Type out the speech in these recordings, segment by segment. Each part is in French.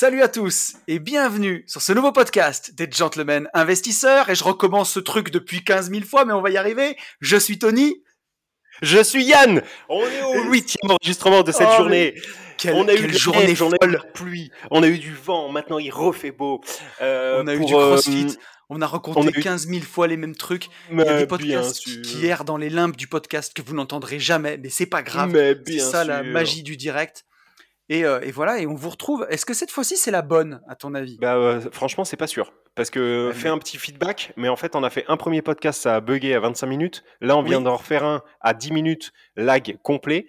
Salut à tous et bienvenue sur ce nouveau podcast des Gentlemen Investisseurs. Et je recommence ce truc depuis 15 000 fois, mais on va y arriver. Je suis Tony. Je suis Yann. On est au huitième enregistrement de cette Oh, journée. Quelle, on a eu de journée neige, on a eu de la pluie, on a eu du vent. Maintenant, il refait beau. Euh, On a eu du euh, crossfit. On a raconté on a eu- 15 000 fois les mêmes trucs. Il y a mais des podcasts qui, errent dans les limbes du podcast que vous n'entendrez jamais, mais c'est pas grave. Mais C'est ça la magie du direct. Et, euh, et voilà, et on vous retrouve. Est-ce que cette fois-ci c'est la bonne, à ton avis? Bah, euh, franchement, c'est pas sûr. Parce que Ouais, fais mais- un petit feedback, mais en fait, on a fait un premier podcast, ça a bugué à 25 minutes. Là, on vient d'en refaire un à 10 minutes, lag complet.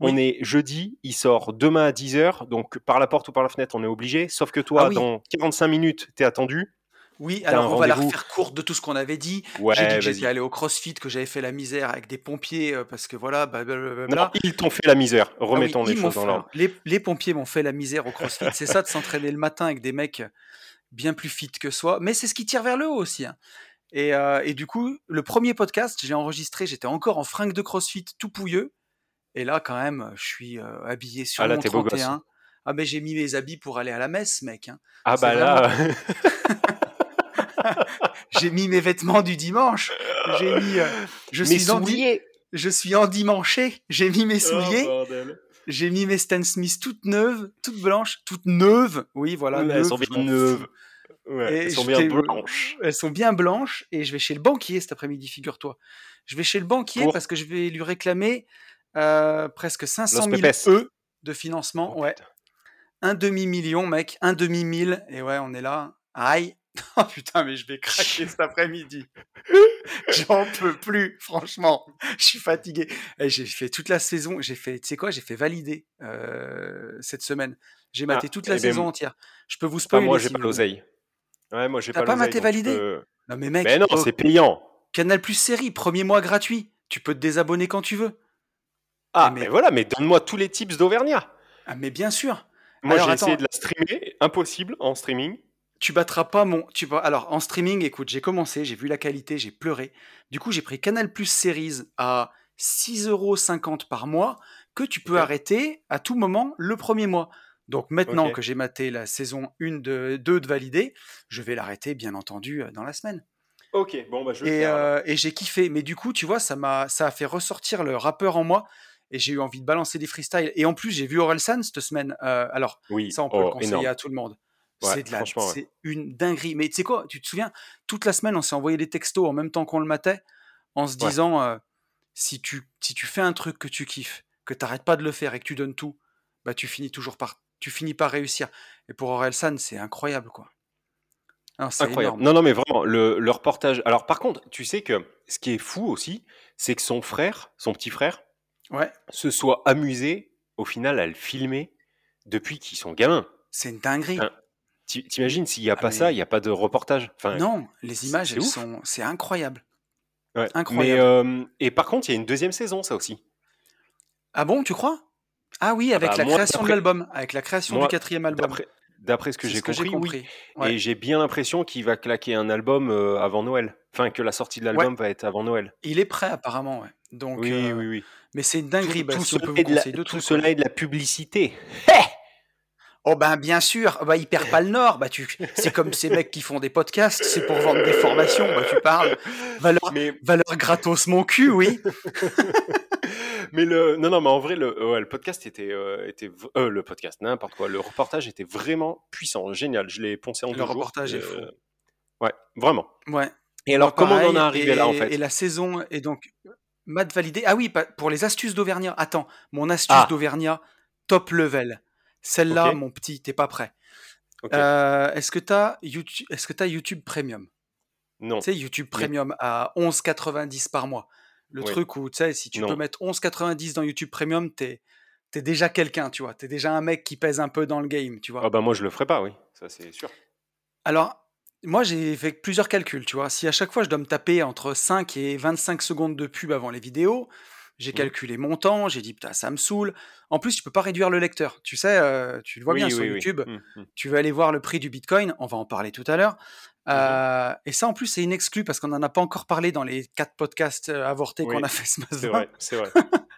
On Oui. est jeudi, il sort demain à 10h, donc par la porte ou par la fenêtre, on est obligé. Sauf que toi, Ah oui. dans 45 minutes, t'es attendu. Oui, alors on va la refaire courte de tout ce qu'on avait dit. Ouais, J'ai dit que j'étais allé au CrossFit, que j'avais fait la misère avec des pompiers, euh, parce que voilà, bah, blablabla. Non, ils t'ont fait la misère. Ah oui, Remettons les choses dans l'ordre. les, les pompiers m'ont fait la misère au CrossFit. c'est ça de s'entraîner le matin avec des mecs bien plus fit que soi. Mais c'est ce qui tire vers le haut aussi. hein. Et, euh, et du coup, le premier podcast, j'ai enregistré, j'étais encore en fringue de CrossFit, tout pouilleux. Et là, quand même, je suis euh, habillé sur Ah là, mon t'es beau gosse. 31. Ah ben j'ai mis mes habits pour aller à la messe, mec. hein. Ah bah là, J'ai mis mes vêtements du dimanche. J'ai mis. euh, je mes suis endi- souliers. Je suis endimanché. J'ai mis mes souliers. Oh, bordel. J'ai mis mes Stan Smith toutes neuves, toutes blanches, toutes neuves. Oui, voilà. Ouais, elles neuves, sont bien neuves. Ouais, elles sont bien blanches. Elles sont bien blanches et je vais chez le banquier cet après-midi, figure-toi. Je vais chez le banquier Pour parce que je vais lui réclamer euh, presque 500 000 pepes. E de financement. Oh, ouais, putain. un demi-million, mec, un demi-mille. Et ouais, on est là. Aïe. Oh putain, mais je vais craquer cet après-midi. J'en peux plus, franchement. Je suis fatigué. Et j'ai fait toute la saison. J'ai fait, tu sais quoi, j'ai fait valider euh, cette semaine. J'ai maté Ah, toute la eh ben, saison entière. Je peux vous spoiler. moi, si j'ai pas l'oseille. Ouais, moi, j'ai T'as pas pas maté validé peux- Non mais mec, Mais non, oh, c'est payant. Canal Plus série, premier mois gratuit. Tu peux te désabonner quand tu veux. Ah, mais- mais voilà, mais donne-moi tous les tips d'Auvergnat. Ah mais bien sûr. Moi, j'ai essayé de la streamer. Impossible en streaming. Tu battras pas mon. Tu... vas- Alors en streaming, écoute, j'ai commencé, j'ai vu la qualité, j'ai pleuré. Du coup, j'ai pris Canal Plus Series à 6,50€ par mois que tu peux arrêter à tout moment le premier mois. Donc maintenant que j'ai maté la saison 1 de 2 de validé, je vais l'arrêter bien entendu euh, dans la semaine. Ok, bon, bah, je vais le Et, euh, et j'ai kiffé. Mais du coup, tu vois, ça m'a, ça a fait ressortir le rappeur en moi. Et j'ai eu envie de balancer des freestyles. Et en plus, j'ai vu Orelsan cette semaine. Euh, alors, Oui, ça, on peut le oh, conseiller énorme. à tout le monde. Ouais, c'est de la, franchement, ouais. c'est une dinguerie. Mais tu sais quoi Tu te souviens Toute la semaine, on s'est envoyé des textos en même temps qu'on le matait, en se Ouais. disant euh, si tu, si tu fais un truc que tu kiffes, que t'arrêtes pas de le faire et que tu donnes tout, bah tu finis toujours par, tu finis par réussir. Et pour Orelsan, c'est incroyable, quoi. Non, Incroyable. énorme. Non, non, mais vraiment, le, le reportage. Alors, par contre, tu sais que ce qui est fou aussi, c'est que son frère, son petit frère, Ouais, se soit amusé, au final, à le filmer depuis qu'ils sont gamins. c'est une dinguerie. Ti- T'imagines, s'il n'y a Ah, pas ça, il n'y a pas de reportage. Enfin, Non, les images, elles sont, c'est incroyable. ouais. incroyable. Mais, euh, et par contre, il y a une deuxième saison, ça aussi. Ah bon, tu crois? Ah oui, avec bah, la moi, création de l'album, avec la création moi, du quatrième album. D'après ce que j'ai compris, oui. compris. Ouais. Et j'ai bien l'impression qu'il va claquer un album euh, avant Noël. Enfin, que la sortie de l'album va être avant Noël. Il est prêt apparemment, ouais. Donc, oui, euh, oui, oui. mais c'est une dinguerie. bah, tout, si on peut cela vous est de la, tout trucs, cela est de la publicité. Oh ben bien sûr, bah il perd pas le nord. Bah tu, c'est comme ces mecs qui font des podcasts, c'est pour vendre des formations. Bah tu parles. Valeur, Mais, valeur gratos mon cul, oui. mais le, non, non, mais en vrai, le, ouais, le podcast était, euh, était, euh, le podcast, n'importe quoi. Le reportage était vraiment puissant, génial. Je l'ai poncé en Le deux jours. reportage est Euh, fou. Ouais, vraiment. Ouais. Et alors, comment on en est arrivé et, là, en fait Et la saison est donc mat validé. Ah oui, pour les astuces d'Auvergnat. Attends, mon astuce Ah. d'Auvergnat top level. Celle-là, mon petit, t'es pas prêt. Euh, est-ce que t'as YouTube, est-ce que t'as YouTube Premium? Non. Tu sais, YouTube Premium à 11,90 par mois. Le Oui. truc où, tu sais, si tu Non. peux mettre 11,90 dans YouTube Premium, t'es es déjà quelqu'un, tu vois. T'es déjà un mec qui pèse un peu dans le game, tu vois. Ah bah moi je le ferai pas, oui, ça c'est sûr. Alors, moi, j'ai fait plusieurs calculs, tu vois. Si à chaque fois, je dois me taper entre 5 et 25 secondes de pub avant les vidéos, j'ai Mhm. calculé mon temps, j'ai dit, putain, ça me saoule. En plus, tu peux pas réduire le lecteur. Tu sais, euh, tu le vois bien oui, sur oui. YouTube. Mm, mm. Tu veux aller voir le prix du Bitcoin, on va en parler tout à l'heure. Euh, et ça, en plus, c'est inexclu parce qu'on n'en a pas encore parlé dans les quatre podcasts euh, avortés qu'on a fait ce matin. C'est vrai, c'est vrai.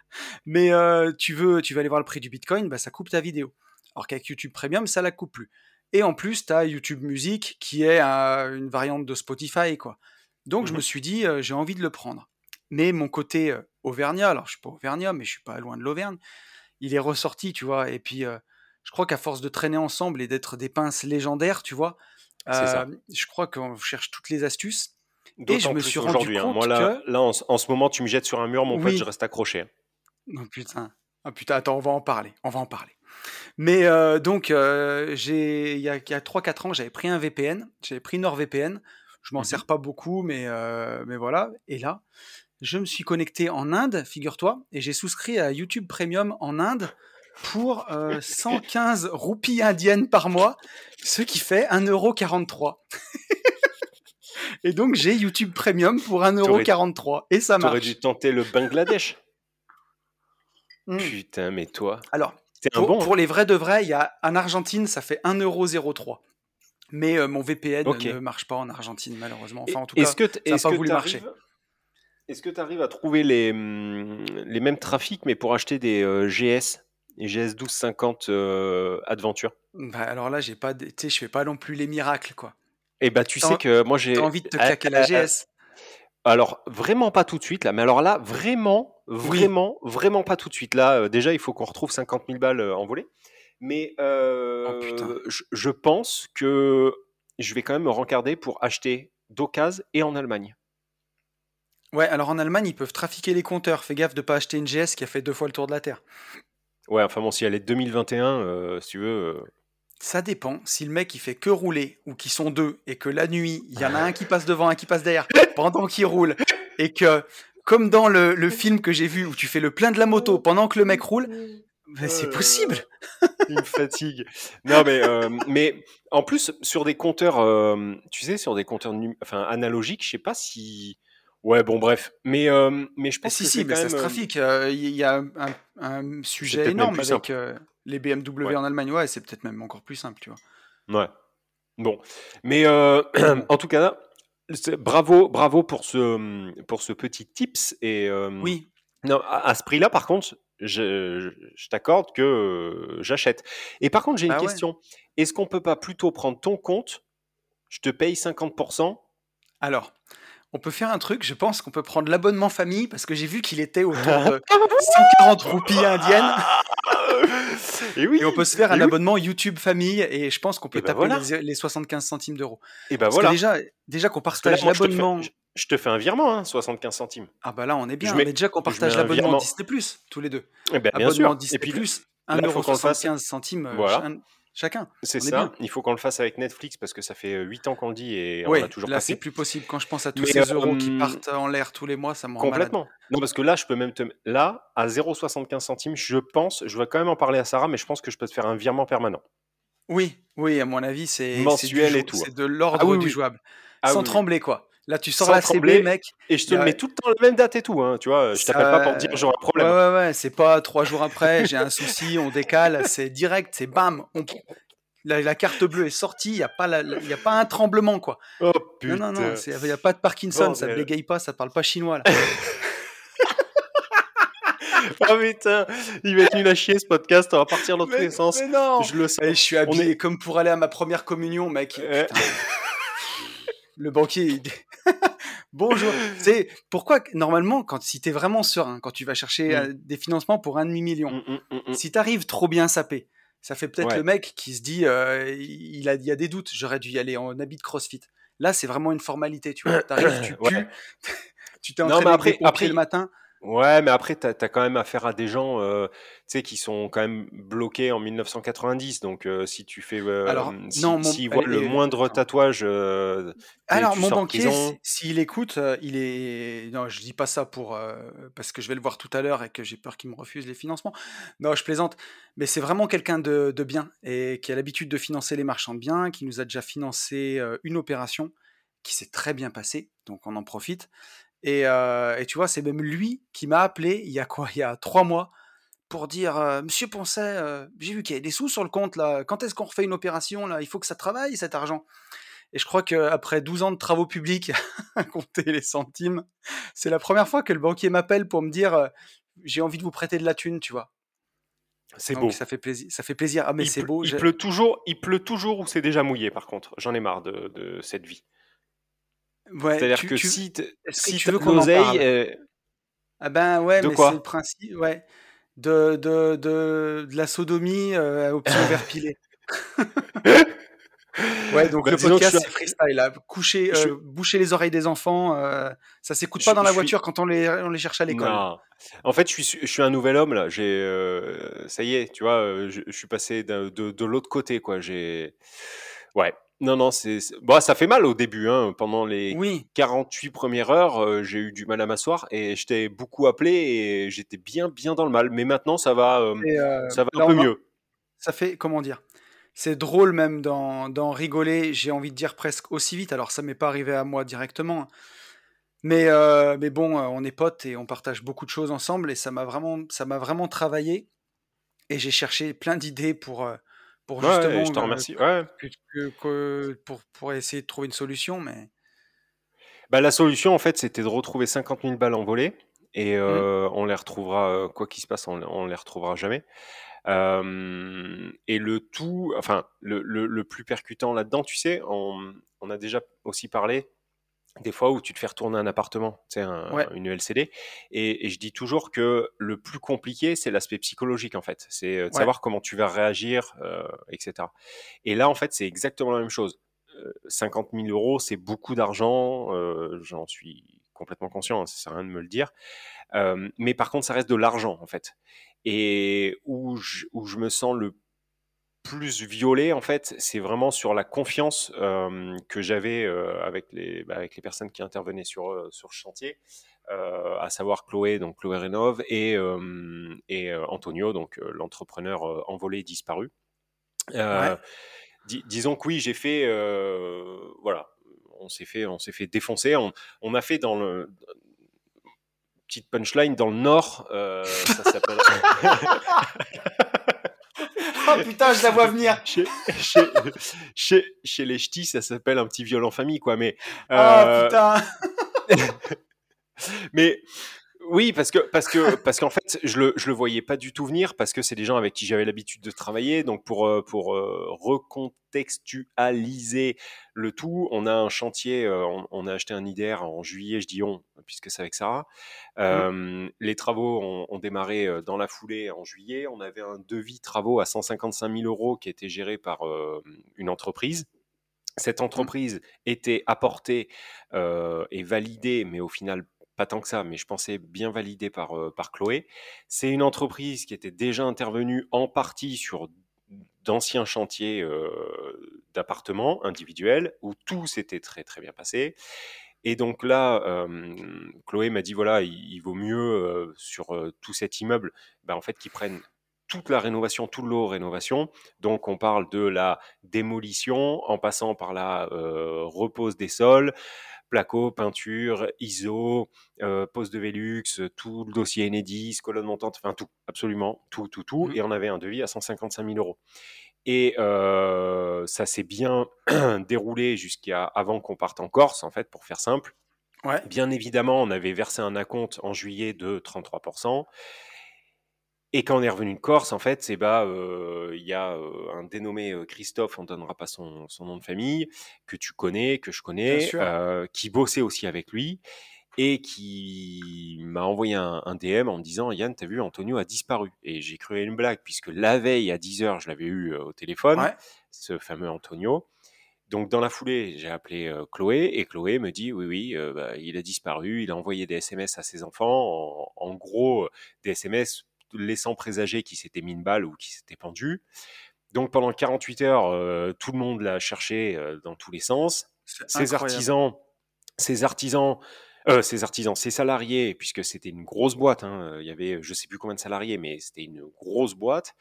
Mais euh, tu, veux, tu veux aller voir le prix du Bitcoin, bah, ça coupe ta vidéo. Alors qu'avec YouTube Premium, ça la coupe plus. Et en plus, tu as YouTube Music qui est une variante de Spotify. quoi. Donc je me suis dit, j'ai envie de le prendre. Mais mon côté euh, Auvergnat, alors je suis pas Auvergnat, mais je suis pas loin de l'Auvergne, il est ressorti, tu vois. Et puis, euh, je crois qu'à force de traîner ensemble et d'être des pinces légendaires, tu vois, ça. euh, je crois qu'on cherche toutes les astuces. D'autant je me suis rendu aujourd'hui. hein. compte Moi là, que- là en, ce- en ce moment, tu me jettes sur un mur, mon pote, je reste accroché. Oh putain. Ah putain, attends, on va en parler. On va en parler. Mais euh, donc, euh, j'ai il y a, a 3-4 ans, j'avais pris un VPN. J'avais pris NordVPN. Je m'en Mhm. sers pas beaucoup, mais, euh, mais voilà. Et là, je me suis connecté en Inde, figure-toi, et j'ai souscrit à YouTube Premium en Inde pour euh, 115 roupies indiennes par mois, ce qui fait 1,43€. et donc, j'ai YouTube Premium pour 1,43€. Et ça T'aurais marche. dû tenter le Bangladesh. Mm. Putain, mais toi, Alors, Pour, bon. hein. pour les vrais de vrais, il y a, en Argentine, ça fait 1,03€. Mais euh, mon VPN ne marche pas en Argentine, malheureusement. Enfin, en tout cas, que ça pas voulu marcher. Est-ce que tu arrives à trouver les, hum, les mêmes trafics, mais pour acheter des euh, GS, les GS 1250 euh, Adventure? Bah, alors là, j'ai pas, de- je fais pas non plus les miracles, quoi. Et bah, tu sais en- que moi j'ai. Envie de te Ah, claquer la ah, GS ah, Alors, vraiment pas tout de suite, là. Mais alors là, vraiment, vraiment, vraiment pas tout de suite. Là, euh, déjà, il faut qu'on retrouve 50 000 balles euh, envolées. Mais euh, Oh, je pense que je vais quand même me rencarder pour acheter d'occasion et en Allemagne. Ouais, alors en Allemagne, ils peuvent trafiquer les compteurs. Fais gaffe de pas acheter une GS qui a fait deux fois le tour de la Terre. Ouais, enfin bon, si elle est 2021, euh, si tu veux. euh, Ça dépend. Si le mec il fait que rouler ou qu'ils sont deux et que la nuit il y en a un qui passe devant, un qui passe derrière pendant qu'il roule et que comme dans le, le film que j'ai vu où tu fais le plein de la moto pendant que le mec roule, ben, c'est Euh, possible. Il me fatigue. Non, mais, euh, mais en plus, sur des compteurs, tu sais, sur des compteurs enfin, analogiques, je sais pas si. Ouais, bon, bref. Mais, euh, mais je Ah, pense si que si, c'est mais ça se même, euh, trafique. Euh, Il y a un, un sujet énorme avec les BMW Ouais. en Allemagne. Ouais, c'est peut-être même encore plus simple, tu vois. Ouais. Bon. Mais en tout cas, bravo, bravo pour ce, pour ce petit tips. Et, Oui. Non, à, à ce prix-là, par contre, je, je- je t'accorde que euh, j'achète. Et par contre, j'ai une ouais. question. Est-ce qu'on peut pas plutôt prendre ton compte? Je te paye 50% Alors, on peut faire un truc. Je pense qu'on peut prendre l'abonnement famille parce que j'ai vu qu'il était autour de 140 roupies indiennes. Et oui. Et on peut se faire un Et oui. abonnement YouTube famille et je pense qu'on peut Et bah taper voilà. les, les 75 centimes d'euros. Et ben Parce voilà. que déjà, déjà qu'on partage l'abonnement. Je, je te fais un virement, hein, 75 centimes. Ah bah là, on est bien. je mets- mais déjà qu'on partage l'abonnement. Disney Plus tous les deux. Eh ben, bien abonnement sûr. Disney Et puis, Plus, là, faut qu'on le fasse. 1,75€ centimes Voilà. Cha- chacun. c'est ça. bien. Il faut qu'on le fasse avec Netflix parce que ça fait 8 ans qu'on le dit et on a toujours là c'est plus possible. Quand je pense à tous Mais, ces euros qui euh, partent en l'air tous les mois, ça me rend malade. Complètement. Non, parce que là, je peux même te. Là, à 0,75 centimes, je pense, je vais quand même en parler à Sarah, mais je pense que je peux te faire un virement permanent. Oui, oui, à mon avis, c'est c'est Mensuel et tout, C'est hein. de l'ordre Ah oui, du jouable. Ah Sans oui. trembler, quoi. Là, tu sors la. CB, mec. Et je te a- le mets tout le temps la même date et tout, hein, tu vois. Je t'appelle pas pour te dire j'aurai un problème. Ouais, ouais, ouais. C'est pas trois jours après, j'ai un souci, on décale. C'est direct, c'est bam. on- La, la carte bleue est sortie, il n'y a, pas la- la- y a pas un tremblement, quoi. Oh Non, putain. non, non, il n'y a pas de Parkinson, ça Bordel. bégaye pas, ça parle pas chinois, là. Oh putain, il va être nul à chier ce podcast, on va partir dans tous les sens. mais non Je le sens. Et je suis habillé est- comme pour aller à ma première communion, mec. Euh. Le banquier, il Bonjour. C'est pourquoi normalement, quand si t'es vraiment serein, quand tu vas chercher Mm. euh, des financements pour un demi million, mm, mm, si t'arrives trop bien sapé, ça fait peut-être Ouais. le mec qui se dit euh, il a il y a des doutes, j'aurais dû y aller en habit de CrossFit. Là, c'est vraiment une formalité, tu vois. T'arrives, tu pues, Ouais. tu t'es entraîné après- le matin. Ouais, mais après, tu as, quand même affaire à des gens euh, tu sais, qui sont quand même bloqués en 1990. Donc, euh, si tu fais. euh, Alors, si, non, mon, s'ils voient le moindre tatouage, euh, Alors, tu mon sors de banquier, prison. s- s'il écoute, euh, il est. Non, je dis pas ça pour euh, parce que je vais le voir tout à l'heure et que j'ai peur qu'il me refuse les financements. Non, je plaisante. Mais c'est vraiment quelqu'un de, de bien et qui a l'habitude de financer les marchands de biens, qui nous a déjà financé euh, une opération qui s'est très bien passée, donc on en profite. Et, euh, et tu vois, c'est même lui qui m'a appelé il y a quoi? Il y a trois mois pour dire euh, Monsieur Poncet, euh, j'ai vu qu'il y a des sous sur le compte là. Quand est-ce qu'on refait une opération là? Il faut que ça travaille cet argent. Et je crois qu'après 12 ans de travaux publics, compter les centimes, c'est la première fois que le banquier m'appelle pour me dire j'ai envie de vous prêter de la thune, tu vois? C'est beau. ça fait plaisir. Ça fait plaisir. Ah mais c'est beau. il pleut toujours, il pleut toujours ou c'est déjà mouillé, par contre? J'en ai marre de, de cette vie. Ouais, C'est-à-dire que tu- si, tu veux de qu'on euh, Ah ben ouais, de mais c'est le principe, ouais, de, de, de, de la sodomie euh, option vert pilé. Ouais, donc Bah, le podcast c'est freestyle là. Coucher, je euh, boucher les oreilles des enfants, euh, ça s'écoute pas dans la suis- voiture quand on les, on les cherche à l'école. En fait, je suis, je suis un nouvel homme là. J'ai, euh, ça y est, tu vois, euh, je, suis passé d'un- de, de l'autre côté, quoi. J'ai, ouais. Non, non, c'est, c'est- bon, ça fait mal au début, hein. Pendant les Oui, 48 premières heures, euh, j'ai eu du mal à m'asseoir et je t'ai beaucoup appelé et j'étais bien, bien dans le mal. Mais maintenant, ça va, euh, et euh, ça va un là peu on mieux. ça fait, comment dire, c'est drôle même d'en d'en rigoler, j'ai envie de dire presque aussi vite, alors ça m'est pas arrivé à moi directement, hein. mais, euh, mais bon, euh, on est potes et on partage beaucoup de choses ensemble et ça m'a vraiment, ça m'a vraiment travaillé et j'ai cherché plein d'idées pour, euh, pour Ouais, justement je t'en euh, remercie. Ouais. que- que- que- pour, pour essayer de trouver une solution, mais... Bah, la solution, en fait, c'était de retrouver 50 000 balles envolées. Et Hmm. euh, on les retrouvera, euh, quoi qu'il se passe, on, on les retrouvera jamais. Euh, et le tout, enfin, le, le- le plus percutant là-dedans, tu sais, on, on a déjà aussi parlé des fois où tu te fais retourner un appartement, tu sais, un- Ouais, une LCD. Et, et je dis toujours que le plus compliqué, c'est l'aspect psychologique, en fait. C'est euh, de ouais, savoir comment tu vas réagir, euh, etc. Et là, en fait, c'est exactement la même chose. Euh, 50 000 euros, c'est beaucoup d'argent, euh, j'en suis complètement conscient, hein, ça sert à rien de me le dire. Euh, mais par contre, ça reste de l'argent, en fait. Et où je, où je me sens le plus violé, en fait, c'est vraiment sur la confiance euh, que j'avais euh, avec, les, bah, avec les personnes qui intervenaient sur, euh, sur ce chantier, à savoir Chloé, donc Chloé Rénov, et, et Antonio, donc l'entrepreneur envolé disparu. Ouais. Disons que oui, j'ai fait, voilà, on s'est fait, on s'est fait défoncer. On, on a fait dans le petite punchline dans le Nord, ça s'appelle. Oh putain, je la vois venir. chez, chez, chez, chez les ch'tis, ça s'appelle un petit viol en famille, quoi. Mais, Oh euh, putain. mais oui, parce que parce que parce qu'en fait, je le je le voyais pas du tout venir parce que c'est des gens avec qui j'avais l'habitude de travailler. Donc pour euh, pour euh, recontextualiser le tout, on a un chantier, euh, on, on a acheté un IDR en juillet, je dis on puisque c'est avec Sarah. Euh, les travaux ont, ont démarré dans la foulée en juillet. On avait un devis travaux à 155 000 euros qui était géré par une entreprise. Cette Hmm. entreprise était apportée euh, et validée, mais au final pas tant que ça, mais je pensais bien validée par, euh, par Chloé. C'est une entreprise qui était déjà intervenue en partie sur d'anciens chantiers euh, d'appartements individuels où tout s'était très très bien passé. Et donc là, euh, Chloé m'a dit voilà, il, vaut mieux sur tout cet immeuble, ben, en fait, qu'ils prennent toute la rénovation, tout le lot rénovation. Donc on parle de la démolition en passant par la repose des sols, placo, peinture, ISO, euh, pose de Velux, tout le dossier Enedis, colonne montante, enfin tout, absolument tout, tout, tout. Hmm. Et on avait un devis à 155 000 euros. Et euh, ça s'est bien déroulé jusqu'à avant qu'on parte en Corse, en fait, pour faire simple. Ouais. Bien évidemment, on avait versé un acompte en juillet de 33%. Et quand on est revenu de Corse, en fait, c'est bah, euh, il y a euh, un dénommé euh, Christophe, on ne donnera pas son, son nom de famille, que tu connais, que je connais, qui bossait aussi avec lui et qui m'a envoyé un, un DM en me disant Yann, t'as vu, Antonio a disparu. Et j'ai cru à une blague, puisque la veille à 10h, je l'avais eu au téléphone, Ouais. ce fameux Antonio. Donc dans la foulée, j'ai appelé Chloé et Chloé me dit oui, oui, bah, il a disparu, il a envoyé des SMS à ses enfants, en, gros des SMS laissant présager qu'il s'était mis une balle ou qu'il s'était pendu. Donc pendant 48 heures, tout le monde l'a cherché dans tous les sens. Ses artisans, ses artisans, ses artisans, ses salariés, puisque c'était une grosse boîte. Hein, il y avait, je sais plus combien de salariés, mais c'était une grosse boîte.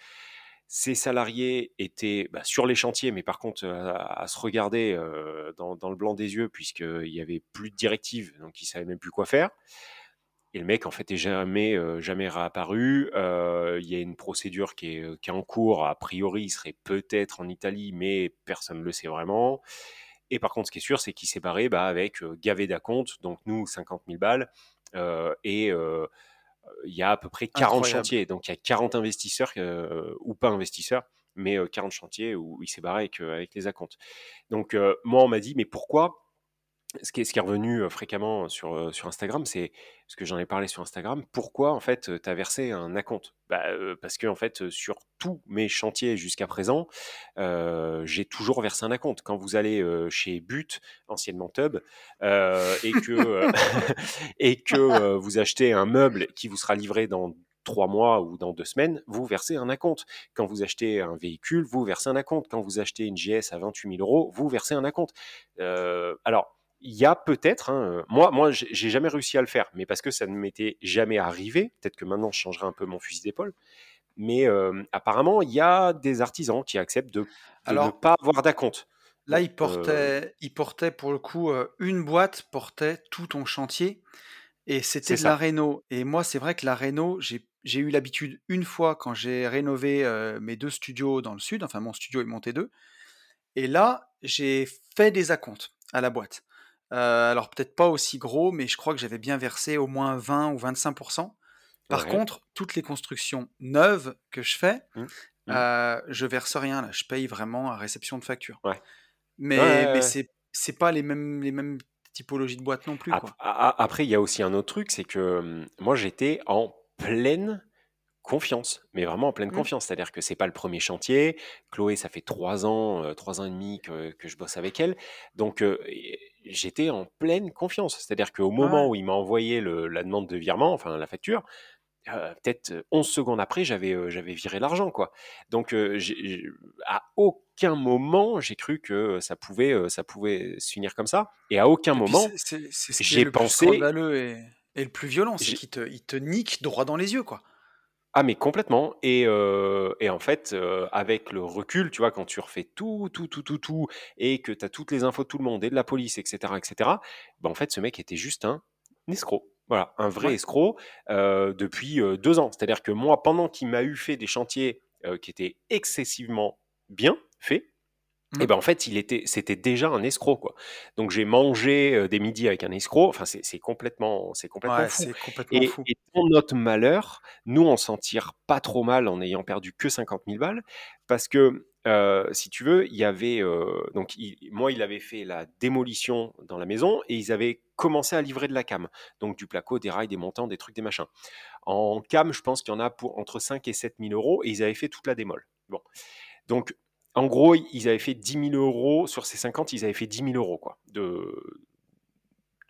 Ces salariés étaient bah, sur les chantiers, mais par contre à, se regarder dans, le blanc des yeux, puisqu'il n'y avait plus de directives, donc ils ne savaient même plus quoi faire. Et le mec, en fait, est jamais, jamais réapparu. Il y a une procédure qui est, qui est, en cours. A priori, il serait peut-être en Italie, mais personne ne le sait vraiment. Et par contre, ce qui est sûr, c'est qu'il s'est barré bah, avec gavé d'acompte, donc nous, 50 000 balles, et il y a à peu près 40 chantiers. Donc il y a 40 investisseurs, ou pas investisseurs, mais 40 chantiers où il s'est barré avec, avec les acomptes. Donc moi, on m'a dit, mais pourquoi ce qui est, ce qui est revenu fréquemment sur, sur Instagram, c'est ce que j'en ai parlé sur Instagram. Pourquoi en fait tu as versé un acompte? Bah, Parce que en fait sur tous mes chantiers jusqu'à présent, j'ai toujours versé un acompte. Quand vous allez chez But, anciennement Tub, et que et que vous achetez un meuble qui vous sera livré dans trois mois ou dans deux semaines, vous versez un acompte. Quand vous achetez un véhicule, vous versez un acompte. Quand vous achetez une GS à 28 000 euros, vous versez un acompte. alors, il y a peut-être, hein, euh, moi, moi, j'ai jamais réussi à le faire, mais parce que ça ne m'était jamais arrivé. Peut-être que maintenant, je changerai un peu mon fusil d'épaule. Mais euh, apparemment, il y a des artisans qui acceptent de, ne pas avoir d'acompte. Là, il portait, il portait pour le coup euh, une boîte portait tout ton chantier et c'était de la réno. Et moi, c'est vrai que la réno, j'ai eu l'habitude une fois quand j'ai rénové mes deux studios dans le sud, enfin mon studio est monté deux. Et là, j'ai fait des acomptes à la boîte. Euh, alors peut-être pas aussi gros, mais je crois que j'avais bien versé au moins 20 ou 25% Par contre, toutes les constructions neuves que je fais, mmh. Mmh. Euh, je verse rien là, je paye vraiment à réception de facture. Mais, mais c'est c'est pas les mêmes les mêmes typologies de boîtes non plus. Après, il y a aussi un autre truc, c'est que hum, moi j'étais en pleine confiance, mais vraiment en pleine mmh. confiance. C'est-à-dire que c'est pas le premier chantier. Chloé, ça fait trois ans, euh, trois ans et demi que, que, je bosse avec elle. Donc, euh, j'étais en pleine confiance. C'est-à-dire qu'au moment où il m'a envoyé le, la demande de virement, enfin la facture, euh, peut-être 11 secondes après, j'avais j'avais viré l'argent, quoi. Donc, à aucun moment, j'ai cru que ça pouvait, ça pouvait se finir comme ça. Et à aucun moment, j'ai pensé. et, et, le plus violent, c'est qu'il te, il te nique droit dans les yeux, quoi. Ah mais complètement et et en fait, avec le recul, tu vois, quand tu refais tout, tout, tout, tout, tout et que tu as toutes les infos de tout le monde et de la police etc etc bah, en fait, ce mec était juste un escroc. Voilà, un vrai escroc, depuis, deux ans. C'est-à-dire que moi, pendant qu'il m'a eu fait des chantiers, qui étaient excessivement bien faits et mmh. ben en fait, il était, c'était déjà un escroc quoi. Donc j'ai mangé des midis avec un escroc. Enfin, c'est complètement, c'est complètement fou. Complètement et, fou. et, pour notre malheur, nous on s'en tire pas trop mal en ayant perdu que 50 000 balles, parce que si tu veux, il y avait donc moi il avait fait la démolition dans la maison et ils avaient commencé à livrer de la cam, donc du placo, des rails, des montants, des trucs, des machins. En cam, je pense qu'il y en a pour entre 5 et 7 000 euros et ils avaient fait toute la démol. Bon, donc en gros, ils avaient fait 10 000 euros, sur ces 50, ils avaient fait 10 000 euros quoi, de,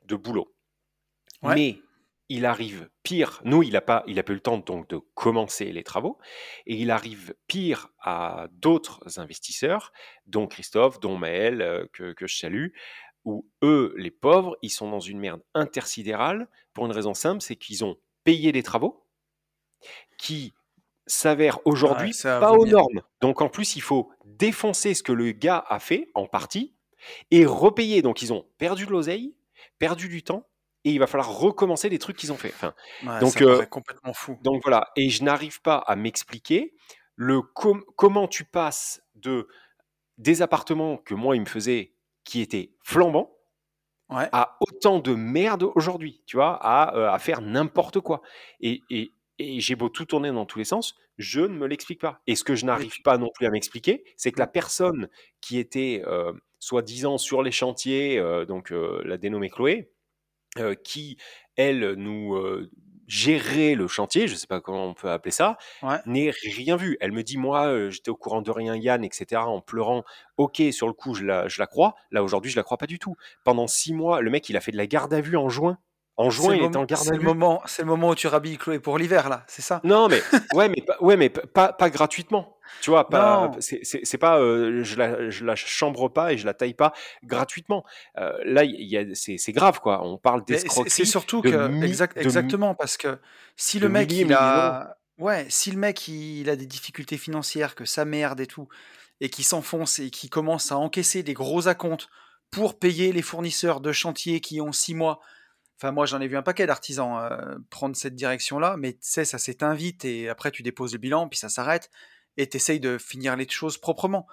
de boulot. Mais il arrive pire, nous, il n'a pas, il a pas eu le temps donc de commencer les travaux, et il arrive pire à d'autres investisseurs, dont Christophe, dont Maël, euh, que, que je salue, où eux, les pauvres, ils sont dans une merde intersidérale, pour une raison simple, c'est qu'ils ont payé des travaux, qui s'avère aujourd'hui pas aux normes. Donc en plus, il faut défoncer ce que le gars a fait en partie et repayer. Donc ils ont perdu de l'oseille, perdu du temps et il va falloir recommencer les trucs qu'ils ont fait. Enfin, donc euh, complètement fou. Donc voilà, et je n'arrive pas à m'expliquer le comment tu passes de des appartements que moi il me faisait qui étaient flambants à autant de merde aujourd'hui, tu vois, à, euh, à faire n'importe quoi. Et, et, et j'ai beau tout tourner dans tous les sens, je ne me l'explique pas. Et ce que je n'arrive pas non plus à m'expliquer, c'est que la personne qui était euh, soi-disant sur les chantiers, euh, donc euh, la dénommée Chloé, qui, elle, nous, gérer le chantier, je sais pas comment on peut appeler ça, Ouais. n'ait rien vu. Elle me dit, moi, euh, j'étais au courant de rien, Yann, etc., en pleurant. Ok, sur le coup, je la, je la crois. Là, aujourd'hui, je la crois pas du tout. Pendant six mois, le mec, il a fait de la garde à vue en juin. En juin, le il moment, en garde c'est à le vue. moment, c'est le moment où tu rhabilles Chloé pour l'hiver là, c'est ça? Non, mais ouais, mais pas- ouais, mais pas, pas gratuitement. Tu vois, pas, c'est pas, euh, je la, je la chambre pas et je la taille pas gratuitement. Euh, là, il y a, c'est grave, quoi. On parle Mais c'est d'escroquerie surtout de que mi, exact, exactement parce que si le mec il a ouais, si le mec il a des difficultés financières, que ça merde et tout, et qui s'enfonce et qui commence à encaisser des gros acomptes pour payer les fournisseurs de chantier qui ont six mois. Enfin, moi, j'en ai vu un paquet d'artisans euh, prendre cette direction-là, mais tu sais, ça s'éteint vite et après, tu déposes le bilan, puis ça s'arrête et tu essayes de finir les choses proprement.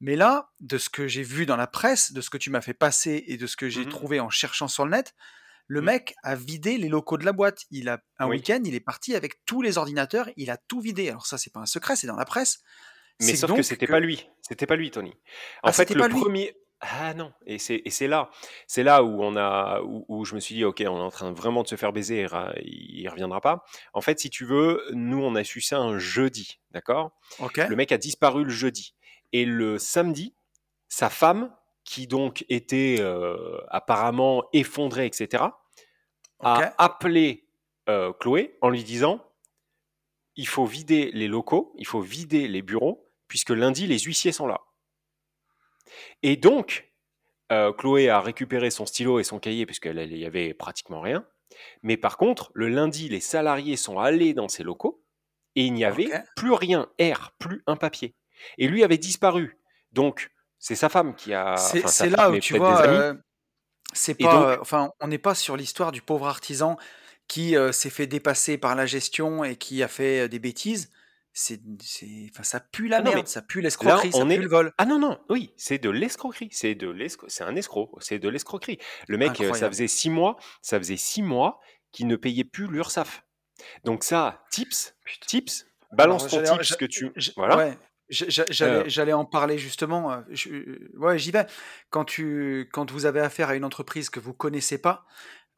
Mais là, de ce que j'ai vu dans la presse, de ce que tu m'as fait passer et de ce que j'ai Mhm, trouvé en cherchant sur le net, le mhm. mec a vidé les locaux de la boîte. Il a un Oui. week-end, il est parti avec tous les ordinateurs, il a tout vidé. Alors ça, c'est pas un secret, c'est dans la presse. Mais sauf que c'était que pas lui. C'était pas lui, Tony. En ah, fait, le premier. Ah non. Et c'est et c'est là, c'est là où on a, où, où je me suis dit, ok, on est en train vraiment de se faire baiser. Il, il reviendra pas. En fait, si tu veux, nous, on a su ça un jeudi, d'accord? Le mec a disparu le jeudi. Et le samedi, sa femme, qui donc était euh, apparemment effondrée, etc., a appelé euh, Chloé en lui disant il faut vider les locaux, il faut vider les bureaux, puisque lundi, les huissiers sont là. Et donc, euh, Chloé a récupéré son stylo et son cahier, puisqu'il y avait pratiquement rien. Mais par contre, le lundi, les salariés sont allés dans ces locaux et il n'y avait plus rien, air, plus un papier. Et lui avait disparu. Donc, c'est sa femme qui a. C'est Enfin, là femme où tu vois, euh, c'est donc, pas, euh, enfin, on n'est pas sur l'histoire du pauvre artisan qui euh, s'est fait dépasser par la gestion et qui a fait des bêtises. C'est, enfin, ça pue la ah merde, ça pue l'escroquerie, ça on pue est. le vol. Ah non, non, oui, c'est de l'escroquerie. C'est de c'est un escroc. C'est de l'escroquerie. Le mec, euh, ça faisait six mois, ça faisait six mois qu'il ne payait plus l'URSSAF. Donc ça, tips, tips, Alors balance ton j'allais, tips que tu. j'a- Voilà. ouais, Euh, j'allais, en parler justement. euh, je- ouais, j'y vais. Quand tu, quand vous avez affaire à une entreprise que vous connaissez pas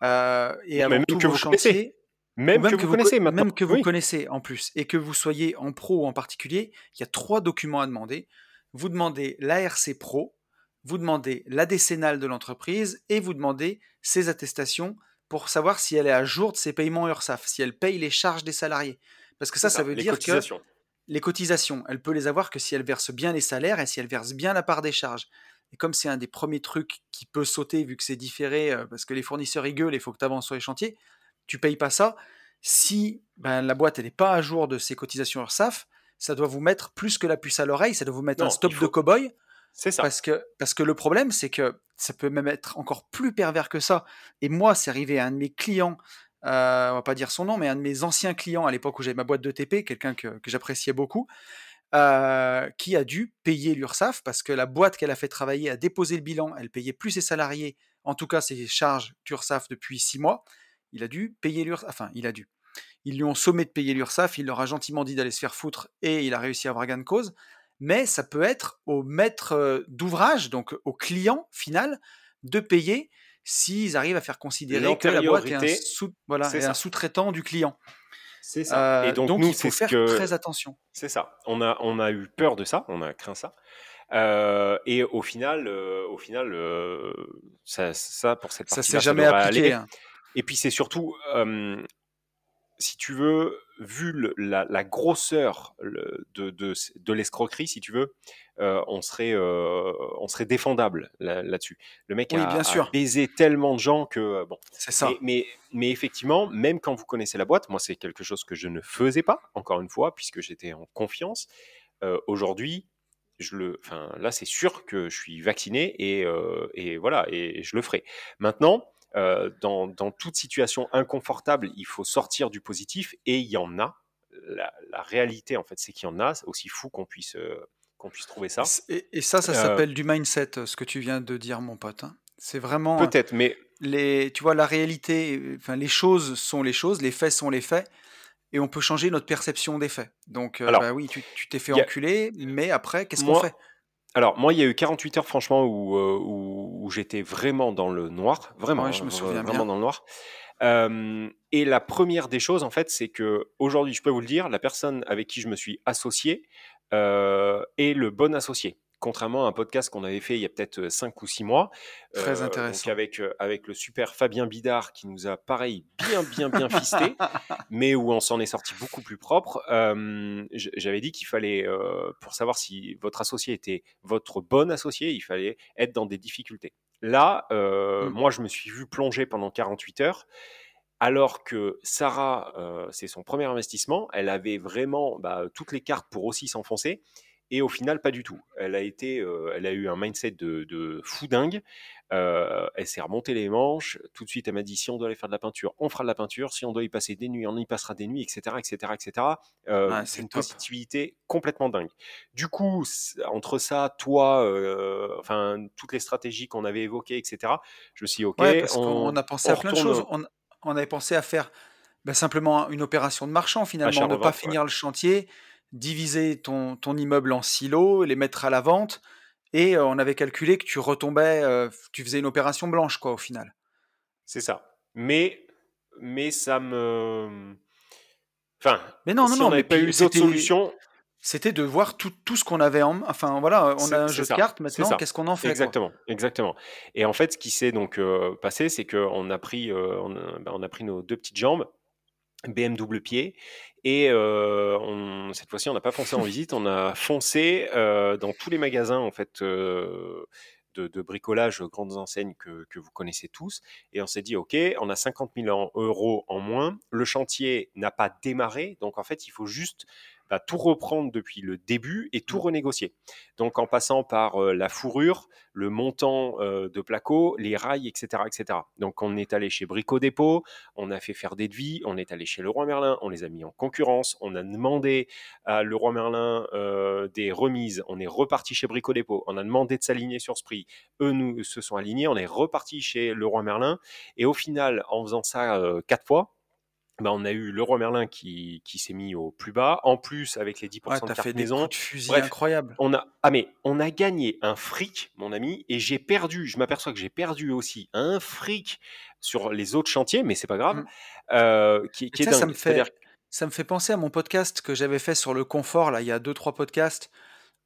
euh, et avant même tout que vos vous connaissez. chantiers. Même même que que vous vous, co- connaissez maintenant. même que vous connaissez en plus, et que vous soyez en pro ou en particulier, il y a trois documents à demander. Vous demandez l'ARC Pro, vous demandez la décennale de l'entreprise, et vous demandez ses attestations pour savoir si elle est à jour de ses paiements URSAF, si elle paye les charges des salariés. Parce que ça, ça ça, veut dire que les cotisations, elle peut les avoir que si elle verse bien les salaires et si elle verse bien la part des charges. Et comme c'est un des premiers trucs qui peut sauter vu que c'est différé, euh, parce que les fournisseurs ils gueulent, il faut que tu avances sur les chantiers, tu payes pas ça. Si ben, la boîte n'est pas à jour de ses cotisations URSAF, ça doit vous mettre plus que la puce à l'oreille, ça doit vous mettre un Non, stop il de cow-boy, C'est ça. parce que, parce que le problème c'est que ça peut même être encore plus pervers que ça. Et moi, c'est arrivé à un de mes clients, euh, on va pas dire son nom, mais un de mes anciens clients à l'époque où j'avais ma boîte de TP, quelqu'un que, que j'appréciais beaucoup, euh, qui a dû payer l'URSSAF parce que la boîte qu'elle a fait travailler a déposé le bilan, elle payait plus ses salariés, en tout cas ses charges d'URSSAF depuis six mois. Il a dû payer l'URSSAF, enfin il a dû. Ils lui ont sommé de payer l'URSSAF, il leur a gentiment dit d'aller se faire foutre et il a réussi à avoir gain de cause. Mais ça peut être au maître euh, d'ouvrage, donc au client final, de payer s'ils arrivent à faire considérer que la boîte est un L'antériorité, sous, voilà, c'est est un ça. sous-traitant du client. C'est ça. Et Euh, donc, donc nous, il faut faire que. très attention. C'est ça. On a, on a eu peur de ça, on a craint ça. Euh, et au final, euh, au final ça, ça, pour cette Ça partie-là, s'est ça jamais appliqué. hein. Et puis c'est surtout, euh, si tu veux, vu la, la grosseur de, de, de l'escroquerie, si tu veux, euh, on, serait, euh, on serait défendable là- là-dessus. le mec Oui, a, bien a sûr. baisé tellement de gens que, euh, bon. C'est ça. Mais, mais, mais effectivement, même quand vous connaissez la boîte, moi c'est quelque chose que je ne faisais pas, encore une fois, puisque j'étais en confiance. Aujourd'hui, je le, enfin, là c'est sûr que je suis vacciné et, euh, et voilà, et je le ferai. Maintenant, euh, dans, dans toute situation inconfortable, il faut sortir du positif et il y en a. La, la réalité, en fait, c'est qu'il y en a. C'est aussi fou qu'on puisse, euh, qu'on puisse trouver ça. Et, et ça, ça Euh, s'appelle du mindset, ce que tu viens de dire, mon pote. hein. C'est vraiment, Peut-être, mais les, tu vois, la réalité, enfin, les choses sont les choses, les faits sont les faits, et on peut changer notre perception des faits. Donc, Alors, bah oui, tu t'es fait a- enculer, mais après, qu'est-ce qu'on fait? Alors, moi, il y a eu 48 heures, franchement, où, euh, où, où j'étais vraiment dans le noir. Vraiment, Ouais, je me souviens vraiment bien. dans le noir. Euh, et la première des choses, en fait, c'est que aujourd'hui, je peux vous le dire, la personne avec qui je me suis associé euh, est le bon associé. Contrairement à un podcast qu'on avait fait il y a peut-être 5 ou 6 mois, Très euh, donc intéressant. avec, euh, avec le super Fabien Bidard qui nous a, pareil, bien, bien, bien fisté, mais où on s'en est sorti beaucoup plus propre. Euh, J'avais dit qu'il fallait, euh, pour savoir si votre associé était votre bon associé, il fallait être dans des difficultés. Là, euh, Mm. moi, je me suis vu plonger pendant 48 heures, alors que Sarah, euh, c'est son premier investissement, elle avait vraiment bah, toutes les cartes pour aussi s'enfoncer. Et au final, pas du tout. Elle a été, euh, elle a eu un mindset de, de fou dingue. Euh, elle s'est remontée les manches. Tout de suite, elle m'a dit si on doit aller faire de la peinture, on fera de la peinture. Si on doit y passer des nuits, on y passera des nuits, etc., etc., etc. Euh, c'est une top. positivité complètement dingue. Du coup, entre ça, toi, euh, enfin toutes les stratégies qu'on avait évoquées, etc. Je me suis dit, ok, Ouais, parce on, a pensé on à plein de choses. On, on avait pensé à faire bah, simplement une opération de marchand finalement, ne pas ouais. finir le chantier, diviser ton, ton immeuble en silos, les mettre à la vente, et euh, on avait calculé que tu retombais, euh, tu faisais une opération blanche quoi au final. C'est ça. Mais, mais ça me. Enfin, Mais non, non, si on non, n'avait mais pas eu d'autres c'était solutions, c'était de voir tout, tout ce qu'on avait en main. Enfin voilà, on a un jeu de cartes maintenant, qu'est-ce qu'on en fait Exactement, exactement. Et en fait, ce qui s'est donc euh, passé, c'est qu'on a pris, euh, on a, ben, on a pris nos deux petites jambes, BM double pied, et euh, cette fois-ci, on n'a pas foncé en visite, on a foncé euh, dans tous les magasins en fait euh, de, bricolage, grandes enseignes que, que vous connaissez tous, et on s'est dit, ok, on a 50 000 en- euros en moins, le chantier n'a pas démarré, donc en fait, il faut juste bah, tout reprendre depuis le début et tout Mm. renégocier. Donc en passant par euh, la fourrure, le montant euh, de placo, les rails, etc., etc. Donc on est allé chez Brico Dépôt, on a fait faire des devis, on est allé chez Leroy Merlin, on les a mis en concurrence, on a demandé à Leroy Merlin euh, des remises, on est reparti chez Brico Dépôt, on a demandé de s'aligner sur ce prix, eux nous se sont alignés, on est reparti chez Leroy Merlin, et au final, en faisant ça quatre fois, bah, on a eu Leroy Merlin qui, qui s'est mis au plus bas, en plus avec les 10% Ouais, de fait des maison. coups de fusil Bref, incroyables. on a, ah mais on a gagné un fric, mon ami, et j'ai perdu. Je m'aperçois que j'ai perdu aussi un fric sur les autres chantiers, mais c'est pas grave, Mm. euh, qui, Et qui est ça, ça me fait, ça me fait penser à mon podcast que j'avais fait sur le confort, là, il y a deux, trois podcasts,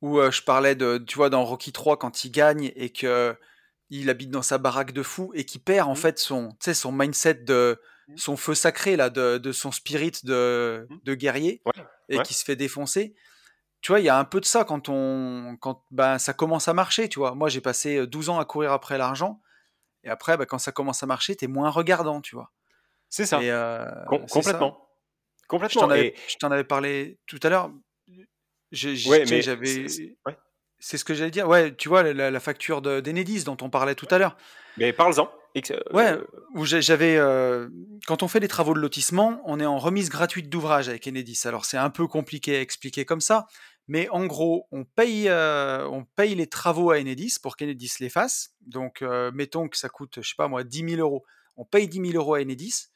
où euh, je parlais de, tu vois, dans Rocky 3, quand il gagne et que il habite dans sa baraque de fou et qui perd, en Mm. fait, son, son mindset de. Son feu sacré, là, de, de son spirit de, Mm. de guerrier ouais, et ouais, qui se fait défoncer. Tu vois, il y a un peu de ça quand on, quand, ben, ça commence à marcher, tu vois. Moi, j'ai passé euh, 12 ans à courir après l'argent. Et après, ben, quand ça commence à marcher, t'es moins regardant, tu vois. c'est Et ça, euh, Com- c'est ça. complètement, Je complètement. t'en avais, Et parlé tout à l'heure. Ouais, j'avais, c'est- ce que j'allais dire. Ouais, tu vois, la, la facture de- d'Enedis dont on parlait tout à l'heure. Mais parle-en. Ex- Ouais, euh, où j'avais. euh, quand on fait des travaux de lotissement, on est en remise gratuite d'ouvrage avec Enedis. Alors c'est un peu compliqué à expliquer comme ça, mais en gros, on paye, euh, on paye les travaux à Enedis pour qu'Enedis les fasse. Donc, euh, mettons que ça coûte, je sais pas moi, 10 000 euros. On paye 10 000 euros à Enedis.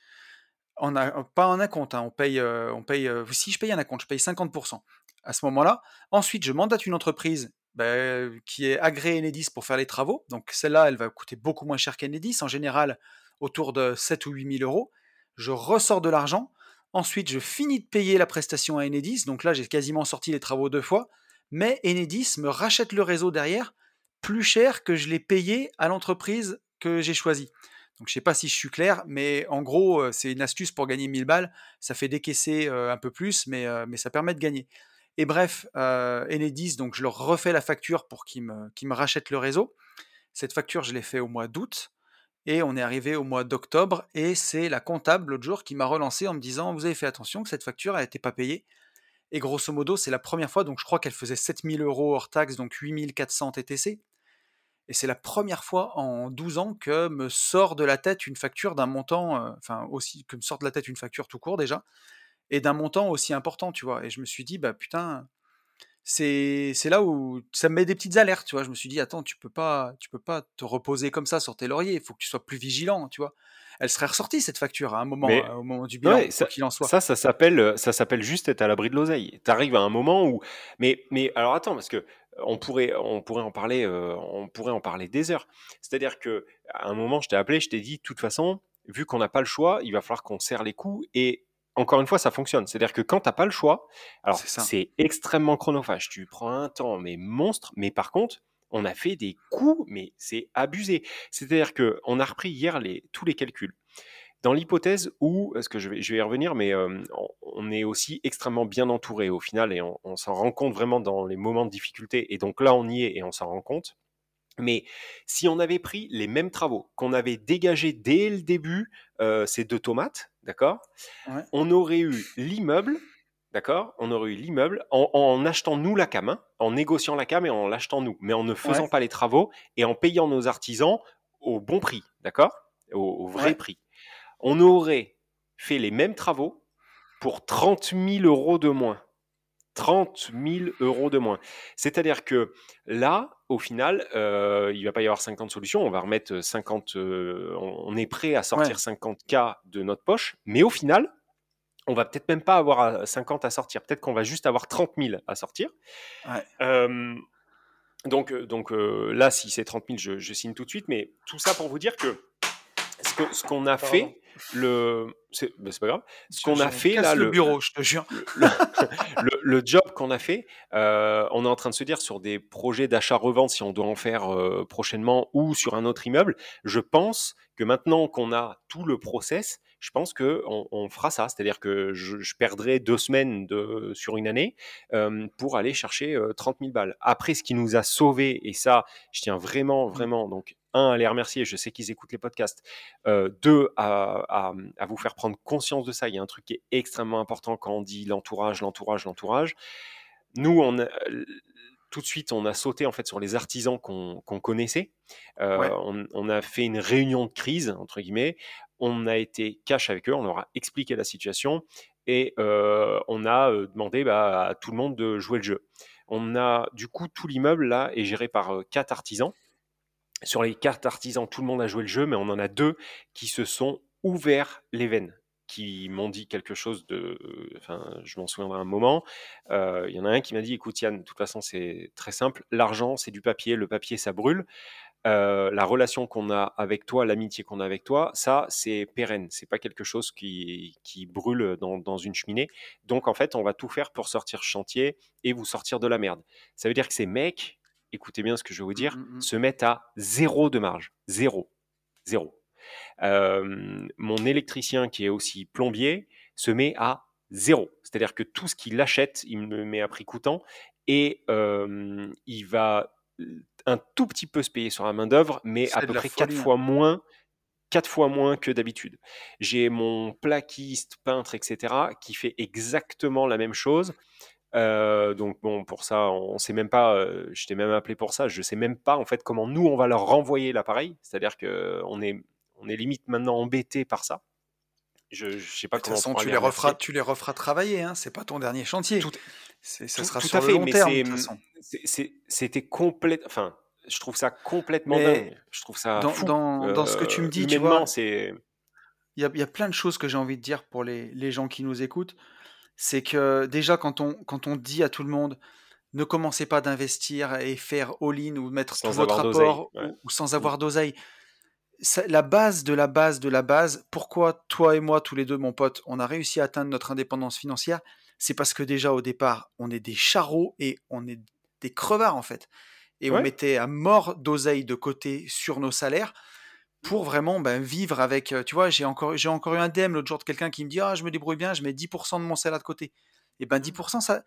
On a, pas en acompte, hein, on paye, euh, on paye. euh, si je paye un acompte, je paye 50%. À ce moment-là, ensuite, je mandate une entreprise bah, qui est agréée Enedis pour faire les travaux. Donc celle-là, elle va coûter beaucoup moins cher qu'Enedis, en général autour de 7 ou 8 000 euros. Je ressors de l'argent. Ensuite, je finis de payer la prestation à Enedis. Donc là, j'ai quasiment sorti les travaux deux fois. Mais Enedis me rachète le réseau derrière plus cher que je l'ai payé à l'entreprise que j'ai choisie. Donc je sais pas si je suis clair, mais en gros, c'est une astuce pour gagner 1000 balles. Ça fait décaisser un peu plus, mais, mais ça permet de gagner. Et bref, euh, Enedis, donc je leur refais la facture pour qu'ils me, rachètent le réseau. Cette facture, je l'ai fait au mois d'août. Et on est arrivé au mois d'octobre. Et c'est la comptable l'autre jour qui m'a relancé en me disant Vous avez fait attention que cette facture été pas payée. Et grosso modo, c'est la première fois, donc je crois qu'elle faisait 7000 euros hors taxe, donc 8400 TTC. Et c'est la première fois en 12 ans que me sort de la tête une facture d'un montant, euh, enfin aussi, que me sort de la tête une facture tout court déjà, et d'un montant aussi important, tu vois. Et je me suis dit, bah putain, c'est c'est là où ça me met des petites alertes, tu vois. Je me suis dit, attends, tu peux pas, tu peux pas te reposer comme ça sur tes lauriers, il faut que tu sois plus vigilant, tu vois. Elle serait ressortie cette facture à un moment, Mais euh, au moment du bilan, ouais, quoi ça, qu'il en soit. ça, ça s'appelle, ça s'appelle juste être à l'abri de l'oseille. T'arrives à un moment où, mais, mais alors attends, parce que on pourrait, on pourrait en parler, euh, on pourrait en parler des heures. C'est-à-dire que à un moment, je t'ai appelé, je t'ai dit, de toute façon, vu qu'on n'a pas le choix, il va falloir qu'on serre les coups. Et encore une fois, ça fonctionne. C'est-à-dire que quand tu n'as pas le choix, alors c'est extrêmement chronophage. Tu prends un temps, mais monstre. Mais par contre, on a fait des coups, mais c'est abusé. C'est-à-dire que on a repris hier les, tous les calculs. Dans l'hypothèse où, parce que je vais, je vais y revenir, mais euh, on est aussi extrêmement bien entouré au final et on, s'en rend compte vraiment dans les moments de difficulté. Et donc là, on y est et on s'en rend compte. Mais si on avait pris les mêmes travaux, qu'on avait dégagés dès le début euh, ces deux tomates, d'accord On aurait eu l'immeuble, d'accord On aurait eu l'immeuble en, achetant nous la cam, hein, en négociant la cam et en l'achetant nous, mais en ne faisant pas les travaux et en payant nos artisans au bon prix, d'accord au, vrai prix on aurait fait les mêmes travaux pour 30 000 euros de moins. 30 000 euros de moins. C'est-à-dire que là, au final, euh, il ne va pas y avoir 50 solutions. On va remettre 50. Euh, on est prêt à sortir 50 k de notre poche, mais au final, on va peut-être même pas avoir 50 à sortir. Peut-être qu'on va juste avoir 30 000 à sortir. Euh, donc, donc là, si c'est 30 000, je, je, signe tout de suite. Mais tout ça pour vous dire que ce qu'on a fait, le, c'est bah, pas grave. Ce qu'on a fait là, le, bureau, je te jure. Le, job qu'on a fait, euh, on est en train de se dire sur des projets d'achat-revente si on doit en faire euh, prochainement ou sur un autre immeuble. Je pense que maintenant qu'on a tout le process, je pense que on, fera ça. C'est-à-dire que je, perdrai deux semaines de, sur une année euh, pour aller chercher 30 000 balles. Après, ce qui nous a sauvés, et ça, je tiens vraiment, mmh. vraiment, donc un, à les remercier, je sais qu'ils écoutent les podcasts. Euh, deux, à, vous faire prendre conscience de ça. Il y a un truc qui est extrêmement important quand on dit l'entourage, l'entourage, l'entourage. Nous, on tout de suite, on a sauté en fait sur les artisans qu'on connaissait. Euh, on, a fait une réunion de crise entre guillemets. On a été cash avec eux, on leur a expliqué la situation et euh, on a demandé bah, à tout le monde de jouer le jeu. On a du coup tout l'immeuble là est géré par quatre artisans sur les cartes artisans, tout le monde a joué le jeu, mais on en a deux qui se sont ouverts les veines, qui m'ont dit quelque chose de. Enfin, je m'en souviendrai un moment. Euh, il y en a un qui m'a dit écoute, Yann, de toute façon, c'est très simple. L'argent, c'est du papier. Le papier, ça brûle. Euh, la relation qu'on a avec toi, l'amitié qu'on a avec toi, ça, c'est pérenne. C'est pas quelque chose qui, qui brûle dans, dans, une cheminée. Donc, en fait, on va tout faire pour sortir chantier et vous sortir de la merde. Ça veut dire que ces mecs, écoutez bien ce que je vais vous dire, mmh, mmh, mmh. se mettent à zéro de marge. Zéro. Zéro. mon électricien, qui est aussi plombier, se met à zéro. C'est-à-dire que tout ce qu'il achète, il me met à prix coûtant et il va un tout petit peu se payer sur la main-d'œuvre, mais à peu près quatre hein. fois moins quatre fois moins que d'habitude. J'ai mon plaquiste, peintre, etc., qui fait exactement la même chose. Euh, donc bon, pour ça, on sait même pas. Euh, je t'ai même appelé pour ça. Je sais même pas en fait comment nous on va leur renvoyer l'appareil. C'est-à-dire que on est, on est limite maintenant embêté par ça. Je, je sais pas de comment. De toute façon, tu les referas, tu les referas travailler. Hein. C'est pas ton dernier chantier. Tout, ça sera sur le long terme. C'était complète. Enfin, je trouve ça complètement dingue. Je trouve ça dans, fou. Dans, dans, ce que tu me dis, tu vois, c'est. Il y a, y a, plein de choses que j'ai envie de dire pour les, les gens qui nous écoutent c'est que déjà quand on, quand on dit à tout le monde ne commencez pas d'investir et faire all-in ou mettre tout votre apport ou, sans avoir mmh. d'oseille, la base de la base de la base, pourquoi toi et moi, tous les deux, mon pote, on a réussi à atteindre notre indépendance financière, c'est parce que déjà au départ, on est des charros et on est des crevards en fait. Et on mettait à mort d'oseille de côté sur nos salaires pour vraiment ben, vivre avec. Tu vois, j'ai encore, j'ai encore eu un DM l'autre jour de quelqu'un qui me dit Ah, je me débrouille bien, je mets 10% de mon salaire de côté. Et ben 10%, ça.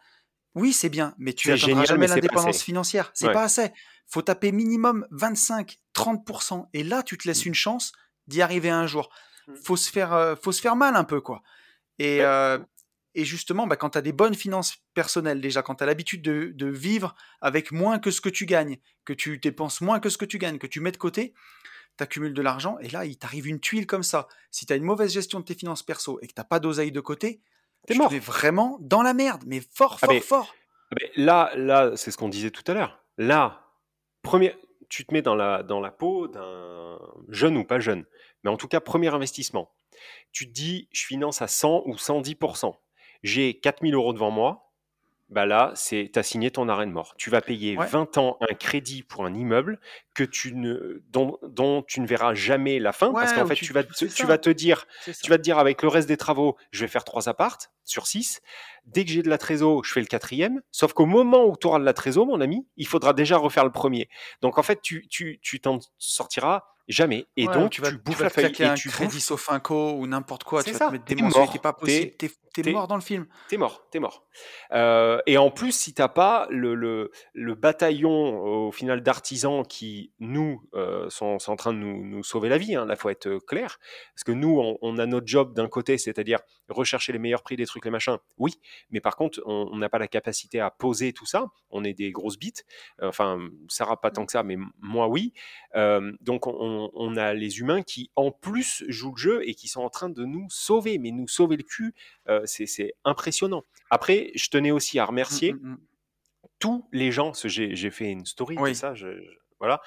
Oui, c'est bien, mais tu n'atteindras jamais l'indépendance financière. C'est pas assez. faut taper minimum 25%, 30%. Et là, tu te laisses mmh. une chance d'y arriver un jour. Mmh. Faut se faire, faut se faire mal un peu, quoi. Et, et justement, bah, quand tu as des bonnes finances personnelles, déjà, quand tu as l'habitude de, de, vivre avec moins que ce que tu gagnes, que tu dépenses moins que ce que tu gagnes, que tu mets de côté, tu accumules de l'argent et là, il t'arrive une tuile comme ça. Si tu as une mauvaise gestion de tes finances perso et que tu pas d'oseille de côté, tu es vraiment dans la merde, mais fort, ah, fort, fort. Ah, là, là c'est ce qu'on disait tout à l'heure. Là, premier, tu te mets dans la, dans la peau d'un jeune ou pas jeune, mais en tout cas, premier investissement. Tu te dis, je finance à 100 ou 110%. J'ai 4000 euros devant moi. Bah là, c'est as signé ton arrêt de mort. Tu vas payer Ouais. 20 ans un crédit pour un immeuble que tu ne, dont, dont tu ne verras jamais la fin, parce qu'en fait, tu, tu vas, te, tu vas te dire, tu vas te dire avec le reste des travaux, je vais faire trois appartes sur six. Dès que j'ai de la trésor, je fais le quatrième. Sauf qu'au moment où tu auras de la trésor, mon ami, il faudra déjà refaire le premier. Donc en fait, tu tu tu t'en sortiras jamais. Et Ouais, donc tu vas, tu tu bouffes vas la claquer et un tu crédit bouffes. Sofinco ou n'importe quoi. Tu vas te ça. mettre des mensualités pas possibles. T'es T'es, mort dans le film. T'es mort, t'es mort. Euh, et en plus, si t'as pas le, le, le bataillon au final d'artisans qui nous euh, sont, sont en train de nous, nous sauver la vie, hein, là faut être euh, clair, parce que nous on, on a notre job d'un côté, c'est-à-dire rechercher les meilleurs prix des trucs, les machins. Oui, mais par contre on n'a pas la capacité à poser tout ça. On est des grosses bites. Euh, Enfin, Sarah pas tant que ça, mais moi oui. Euh, donc on, on a les humains qui en plus jouent le jeu et qui sont en train de nous sauver, mais nous sauver le cul, euh, c'est c'est impressionnant. Après, je tenais aussi à Mm, remercier mm, mm. tous les gens, j'ai fait une story de Oui. ça, je- je- voilà,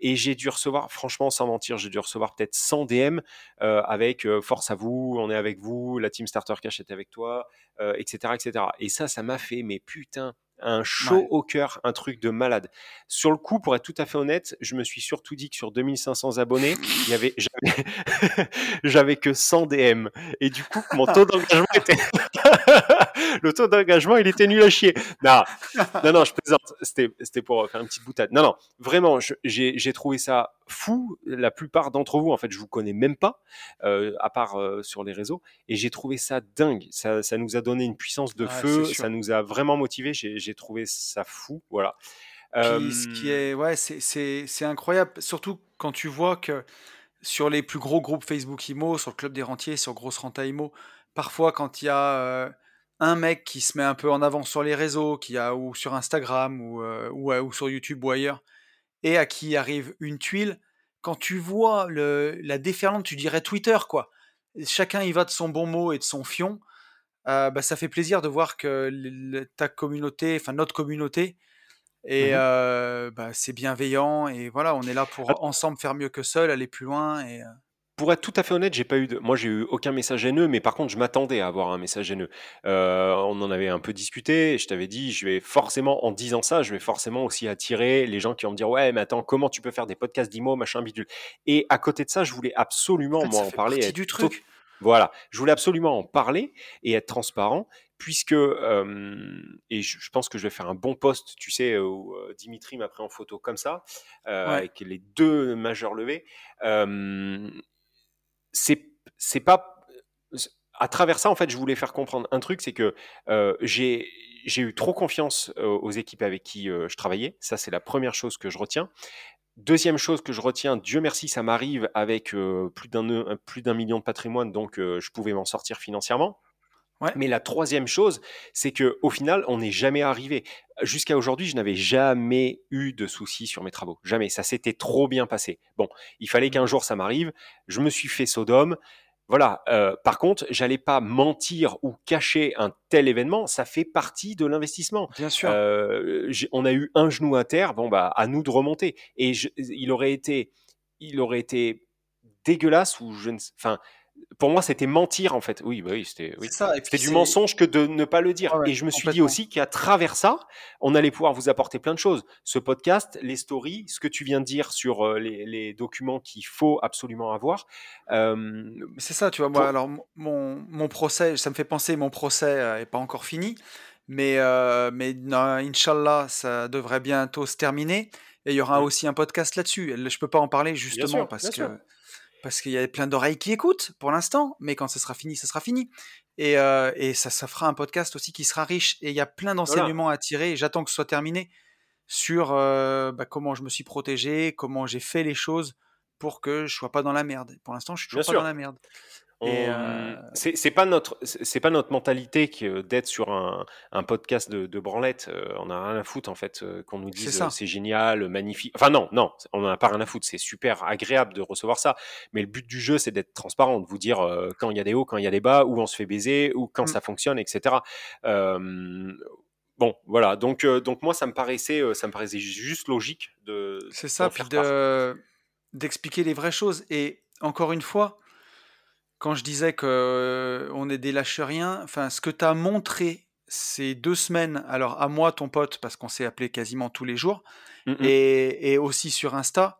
et j'ai dû recevoir, franchement, sans mentir, j'ai dû recevoir peut-être 100 DM euh, avec euh, force à vous, on est avec vous, la team Starter Cash est avec toi, euh, etc., etc. Et ça, ça m'a fait, mais putain, un Ouais. au cœur, un truc de malade. Sur le coup, pour être tout à fait honnête, je me suis surtout dit que sur 2500 abonnés, il y avait, j'avais, que 100 DM. Et du coup, mon taux d'engagement était, le taux d'engagement, il était nul à chier. Non, non, non, je plaisante. C'était, c'était pour faire une petite boutade. Non, non, vraiment, j'ai trouvé ça fou. La plupart d'entre vous, en fait, je vous connais même pas, euh, à part euh, sur les réseaux, et j'ai trouvé ça dingue. Ça, ça nous a donné une puissance de Ouais, feu. Ça nous a vraiment motivés. J'ai, trouvé ça fou. Voilà. Puis ce qui Euh, est, ouais, c'est, incroyable. Surtout quand tu vois que sur les plus gros groupes Facebook IMO, sur le Club des Rentiers, sur Grosse Renta IMO, parfois quand il y a euh, un mec qui se met un peu en avant sur les réseaux, qui a, ou sur Instagram, ou, euh, ou, euh, ou sur YouTube ou ailleurs, et à qui arrive une tuile, quand tu vois le, la déferlante, tu dirais Twitter, quoi. Chacun y va de son bon mot et de son fion. euh, bah, ça fait plaisir de voir que le- ta communauté, enfin notre communauté, et mhm. euh, bah, c'est bienveillant. Et voilà, on est là pour ensemble faire mieux que seul, aller plus loin. Et, euh, Pour être tout à fait honnête, j'ai pas eu de, moi j'ai eu aucun message haineux, mais par contre je m'attendais à avoir un message haineux. Euh, on en avait un peu discuté. et Je t'avais dit, je vais forcément, en disant ça, je vais forcément aussi attirer les gens qui vont me dire, ouais, mais attends, comment tu peux faire des podcasts d'IMO, machin bidule. Et à côté de ça, je voulais en absolument fait, moi en parler, du truc. voilà, je voulais absolument en parler et être transparent, puisque euh, et je, je pense que je vais faire un bon post, tu sais, où euh, Dimitri m'a pris en photo comme ça, euh, Ouais. avec les deux majeurs levés. Euh, c'est c'est pas à travers ça en fait je voulais faire comprendre un truc c'est que euh, j'ai j'ai eu trop confiance euh, aux équipes avec qui euh, je travaillais. Ça c'est la première chose que je retiens. Deuxième chose que je retiens Dieu merci ça m'arrive avec euh, plus d'un plus d'un million de patrimoine donc je pouvais m'en sortir financièrement Ouais. mais la troisième chose, c'est que au final, on n'est jamais arrivé. Jusqu'à aujourd'hui, je n'avais jamais eu de soucis sur mes travaux. Jamais. Ça s'était trop bien passé. Bon, il fallait qu'un jour ça m'arrive. Je me suis fait Sodome. Voilà. Euh, par contre, j'allais pas mentir ou cacher un tel événement. Ça fait partie de l'investissement. Bien sûr. Euh, on a eu un genou à terre. Bon bah, à nous de remonter. Et je- il aurait été, il aurait été dégueulasse ou je ne, enfin, pour moi, c'était mentir en fait. Oui, bah oui, c'était, oui. Du mensonge que de ne pas le dire. Ouais, Et je me suis dit aussi qu'à travers ça, on allait pouvoir vous apporter plein de choses. Ce podcast, les stories, ce que tu viens de dire sur euh, les, les documents qu'il faut absolument avoir. Euh, c'est ça, tu vois, moi, pour... alors mon, mon procès, ça me fait penser, mon procès euh, est pas encore fini, mais, euh, mais non, Inch'Allah, ça devrait bientôt se terminer, et il y aura aussi un podcast là-dessus. Je peux pas en parler Bien justement sûr, parce bien sûr. Parce qu'il y a plein d'oreilles qui écoutent pour l'instant, mais quand ce sera fini, ce sera fini. Et, euh, et ça, ça fera un podcast aussi qui sera riche, et il y a plein Voilà. d'enseignements à tirer, j'attends que ce soit terminé sur euh, bah, comment je me suis protégé, comment j'ai fait les choses pour que je sois pas dans la merde. Pour l'instant, je suis Bien toujours pas dans la merde. On... euh, C'est pas notre, c'est pas notre mentalité que d'être sur un, un podcast de, de branlette. Euh, on a rien à foutre en fait euh, qu'on nous dise euh, c'est génial, magnifique. Enfin non, non, on en a pas rien à foutre. C'est super agréable de recevoir ça. Mais le but du jeu, c'est d'être transparent, de vous dire euh, quand il y a des hauts, quand il y a des bas, où on se fait baiser, ou quand Mm. ça fonctionne, etc. Euh, bon, voilà. Donc, euh, donc moi, ça me paraissait, euh, ça me paraissait juste logique de C'est ça, puis de d'expliquer les vraies choses. Et encore une fois, quand je disais que euh, on est des lâches-rien, enfin, ce que tu as montré, ces deux semaines, alors à moi, ton pote, parce qu'on s'est appelé quasiment tous les jours, Mm, et, et aussi sur Insta,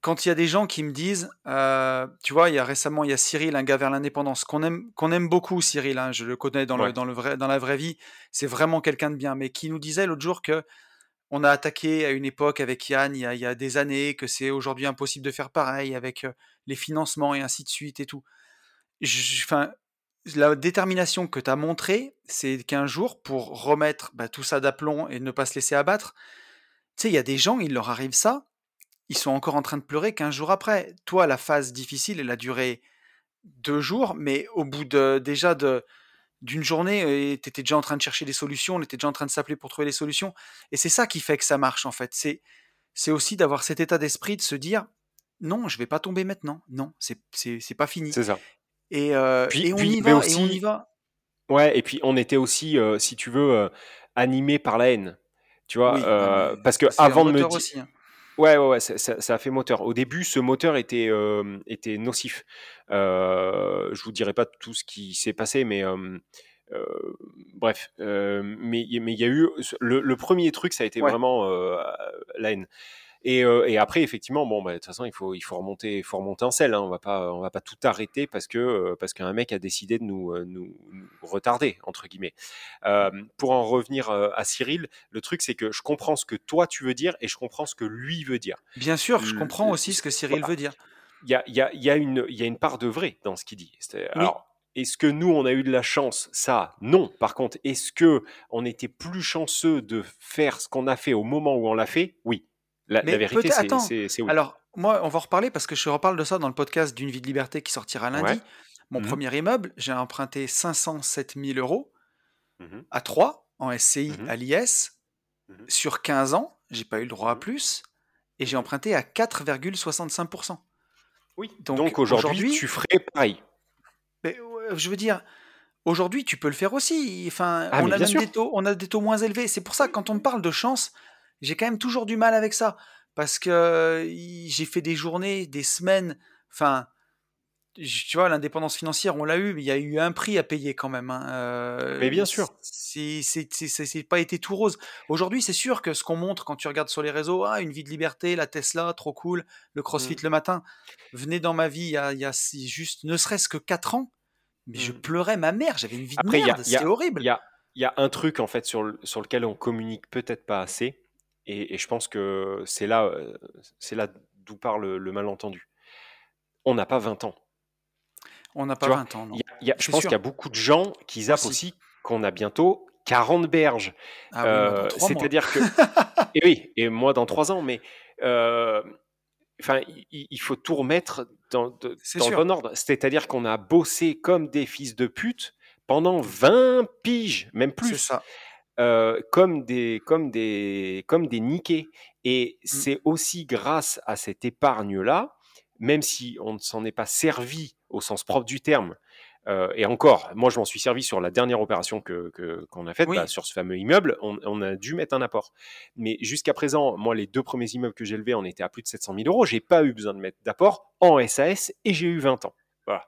quand il y a des gens qui me disent, euh, tu vois, il y a récemment, il y a Cyril, un gars vers l'indépendance, qu'on aime, qu'on aime beaucoup, Cyril, hein, je le connais dans, le, dans, le vrai, dans la vraie vie, c'est vraiment quelqu'un de bien, mais qui nous disait l'autre jour que on a attaqué à une époque avec Yann il y a, il y a des années, que c'est aujourd'hui impossible de faire pareil avec les financements et ainsi de suite et tout. Enfin, la détermination que tu as montrée, c'est qu'un jour, pour remettre bah, tout ça d'aplomb et ne pas se laisser abattre, tu sais, il y a des gens, il leur arrive ça, ils sont encore en train de pleurer 15 jours après. Toi, la phase difficile, elle a duré deux jours, mais au bout de déjà de d'une journée, tu étais déjà en train de chercher des solutions, on était déjà en train de s'appeler pour trouver des solutions. Et c'est ça qui fait que ça marche, en fait. C'est, c'est aussi d'avoir cet état d'esprit de se dire, non, je vais pas tomber maintenant. Non, c'est, c'est, c'est pas fini. C'est ça. Et, euh, Puis- et on puis, y va, aussi- et on y va. Ouais, et puis on était aussi, euh, si tu veux, euh, animé par la haine. Tu vois, Oui, euh, parce que avant de me dire, aussi, hein. Ouais, ouais, ouais, ça, ça- ça a fait moteur. Au début, ce moteur était, euh, était nocif. Euh, je vous dirai pas tout ce qui s'est passé, mais euh, euh, bref. Euh, mais mais il y a eu le, le premier truc, ça a été Ouais. vraiment euh, la haine. Et, euh, et après, effectivement, bon, bah, de toute façon, il faut, il faut remonter, il faut remonter en selle. Hein. On va pas, on va pas tout arrêter parce que euh, parce qu'un mec a décidé de nous, euh, nous, nous retarder entre guillemets. Euh, pour en revenir à Cyril, le truc c'est que je comprends ce que toi tu veux dire et je comprends ce que lui veut dire. Bien sûr, je comprends aussi ce que Cyril voilà. veut dire. Il y a, y, a, y, a une, il y a une part de vrai dans ce qu'il dit. Oui. Alors, est-ce que nous, on a eu de la chance? Ça, non. Par contre, est-ce que on était plus chanceux de faire ce qu'on a fait au moment où on l'a fait? Oui. La, Mais la vérité, c'est oui. Alors, moi, on va en reparler parce que je reparle de ça dans le podcast d'une vie de liberté qui sortira lundi. Ouais. Mon Mhm. premier immeuble, j'ai emprunté 507 000 euros Mhm. à 3 en SCI Mhm. à l'IS. Sur 15 ans, j'ai pas eu le droit à plus et j'ai emprunté à 4,65%. Oui. Donc, Donc, aujourd'hui, tu ferais pareil. Mais je veux dire, aujourd'hui, tu peux le faire aussi. Enfin, Ah, on a même des taux, on a des taux moins élevés. C'est pour ça quand on parle de chance, j'ai quand même toujours du mal avec ça. Parce que j'ai fait des journées, des semaines. Enfin, tu vois, l'indépendance financière, on l'a eu, mais il y a eu un prix à payer quand même. hein. Euh, Mais bien sûr. C'est pas été tout rose. Aujourd'hui, c'est sûr que ce qu'on montre quand tu regardes sur les réseaux, ah, une vie de liberté, la Tesla, trop cool, le crossfit Mm. le matin. Venez dans ma vie il y a, il y a si- juste ne serait-ce que 4 ans. Mais je Mm. pleurais ma mère, j'avais une vie de Après, merde, c'était horrible. Il y a, il y a un truc en fait sur, le- sur lequel on communique peut-être pas assez, et, et je pense que c'est là, euh, c'est là d'où part le, le malentendu. On n'a pas 20 ans. On n'a pas tu vois, 20 ans, non. Y a- y a- je C'est pense qu'il y a beaucoup de gens qui zappent Aussi. aussi qu'on a bientôt 40 berges. Ah oui, Euh. C'est-à-dire que. et oui, et moi dans 3 ans, mais. euh, Enfin, il, il faut tout remettre dans, de- C'est dans le bon ordre. C'est-à-dire qu'on a bossé comme des fils de pute pendant 20 piges, même C'est plus. ça. Euh, comme des comme des comme des niqués et Mm. c'est aussi grâce à cette épargne là même si on ne s'en est pas servi au sens propre du terme euh, et encore moi je m'en suis servi sur la dernière opération que que- qu'on a faite Oui. bah, sur ce fameux immeuble on, on a dû mettre un apport. Mais jusqu'à présent moi les deux premiers immeubles que j'ai levés on était à plus de 700 000 euros. J'ai pas eu besoin de mettre d'apport en SAS et j'ai eu 20 ans. Voilà.